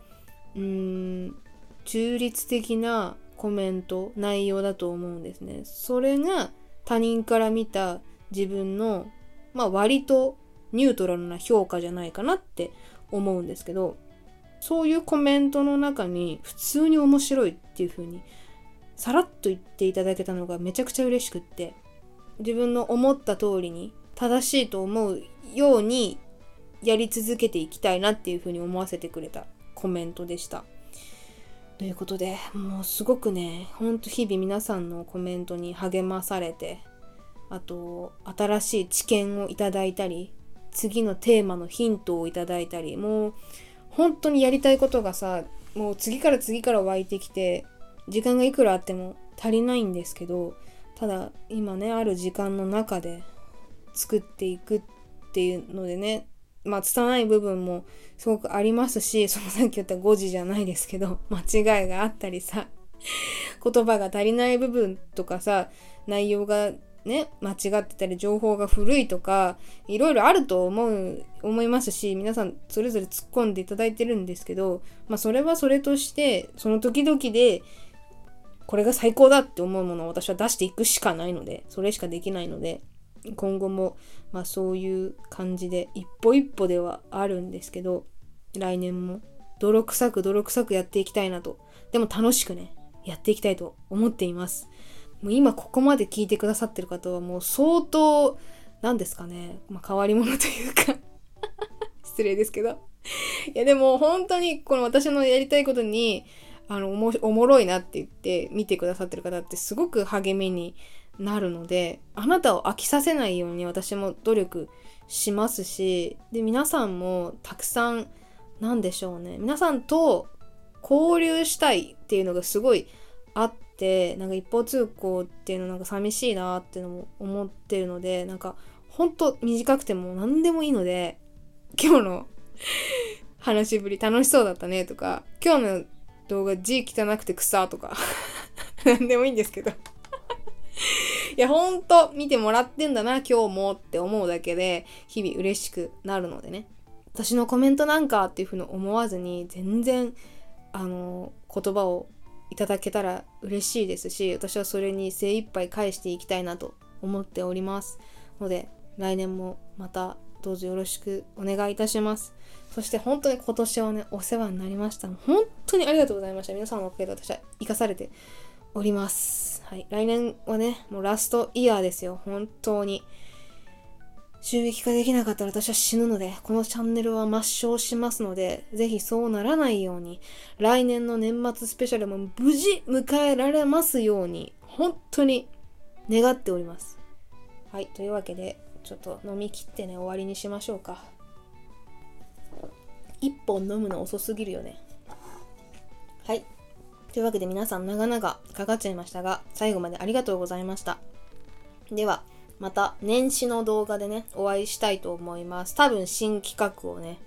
うーん中立的なコメント内容だと思うんですね。それが他人から見た自分の、まあ、割とニュートラルな評価じゃないかなって思うんですけどそういうコメントの中に普通に面白いっていう風にさらっと言っていただけたのがめちゃくちゃ嬉しくって自分の思った通りに正しいと思うようにやり続けていきたいなっていう風に思わせてくれたコメントでした。ということでもうすごくねほんと日々皆さんのコメントに励まされてあと新しい知見をいただいたり次のテーマのヒントをいただいたりもう本当にやりたいことがさもう次から次から湧いてきて時間がいくらあっても足りないんですけどただ今ねある時間の中で作っていくっていうのでねまあ拙い部分もすごくありますしそのさっき言った5時じゃないですけど間違いがあったりさ言葉が足りない部分とかさ内容がね、間違ってたり情報が古いとか、いろいろあると思う、思いますし、皆さんそれぞれ突っ込んでいただいてるんですけど、まあそれはそれとして、その時々で、これが最高だって思うものを私は出していくしかないので、それしかできないので、今後も、まあそういう感じで、一歩一歩ではあるんですけど、来年も泥臭く泥臭くやっていきたいなと、でも楽しくね、やっていきたいと思っています。もう今ここまで聞いてくださってる方はもう相当、何ですかね、まあ、変わり者というか。失礼ですけど。いやでも本当にこの私のやりたいことに、あのおも、ろいなって言って見てくださってる方ってすごく励みになるので、あなたを飽きさせないように私も努力しますし、で、皆さんもたくさん、なんでしょうね、皆さんと交流したいっていうのがすごいあってって、なんか一方通行っていうのなんか寂しいなっていうのも思ってるので、なんかほんと短くても何でもいいので、今日の 話しぶり楽しそうだったねとか、今日の動画字汚くて草とか 何でもいいんですけど いや、ほんと見てもらってんだな、今日もって思うだけで、日々嬉しくなるのでね。私のコメントなんかっていうふうに思わずに、全然、あの、言葉をいただけたら嬉しいですし私はそれに精一杯返していきたいなと思っております。ので来年もまたどうぞよろしくお願いいたします。そして本当に今年はねお世話になりました。本当にありがとうございました。皆さんのおかげで私は生かされております。はい。来年はねもうラストイヤーですよ。本当に。収益化できなかったら私は死ぬので、このチャンネルは抹消しますので、ぜひそうならないように、来年の年末スペシャルも無事迎えられますように、本当に願っております。はい、というわけで、ちょっと飲み切ってね、終わりにしましょうか。一本飲むの遅すぎるよね。はい。というわけで皆さん長々かかっちゃいましたが、最後までありがとうございました。では、また年始の動画でね、お会いしたいと思います。多分新企画をね、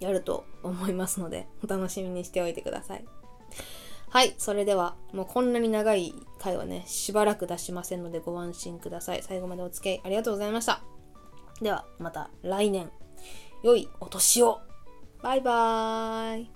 やると思いますので、お楽しみにしておいてください。はい、それでは、もうこんなに長い回はね、しばらく出しませんのでご安心ください。最後までお付き合いありがとうございました。では、また来年、良いお年をバイバーイ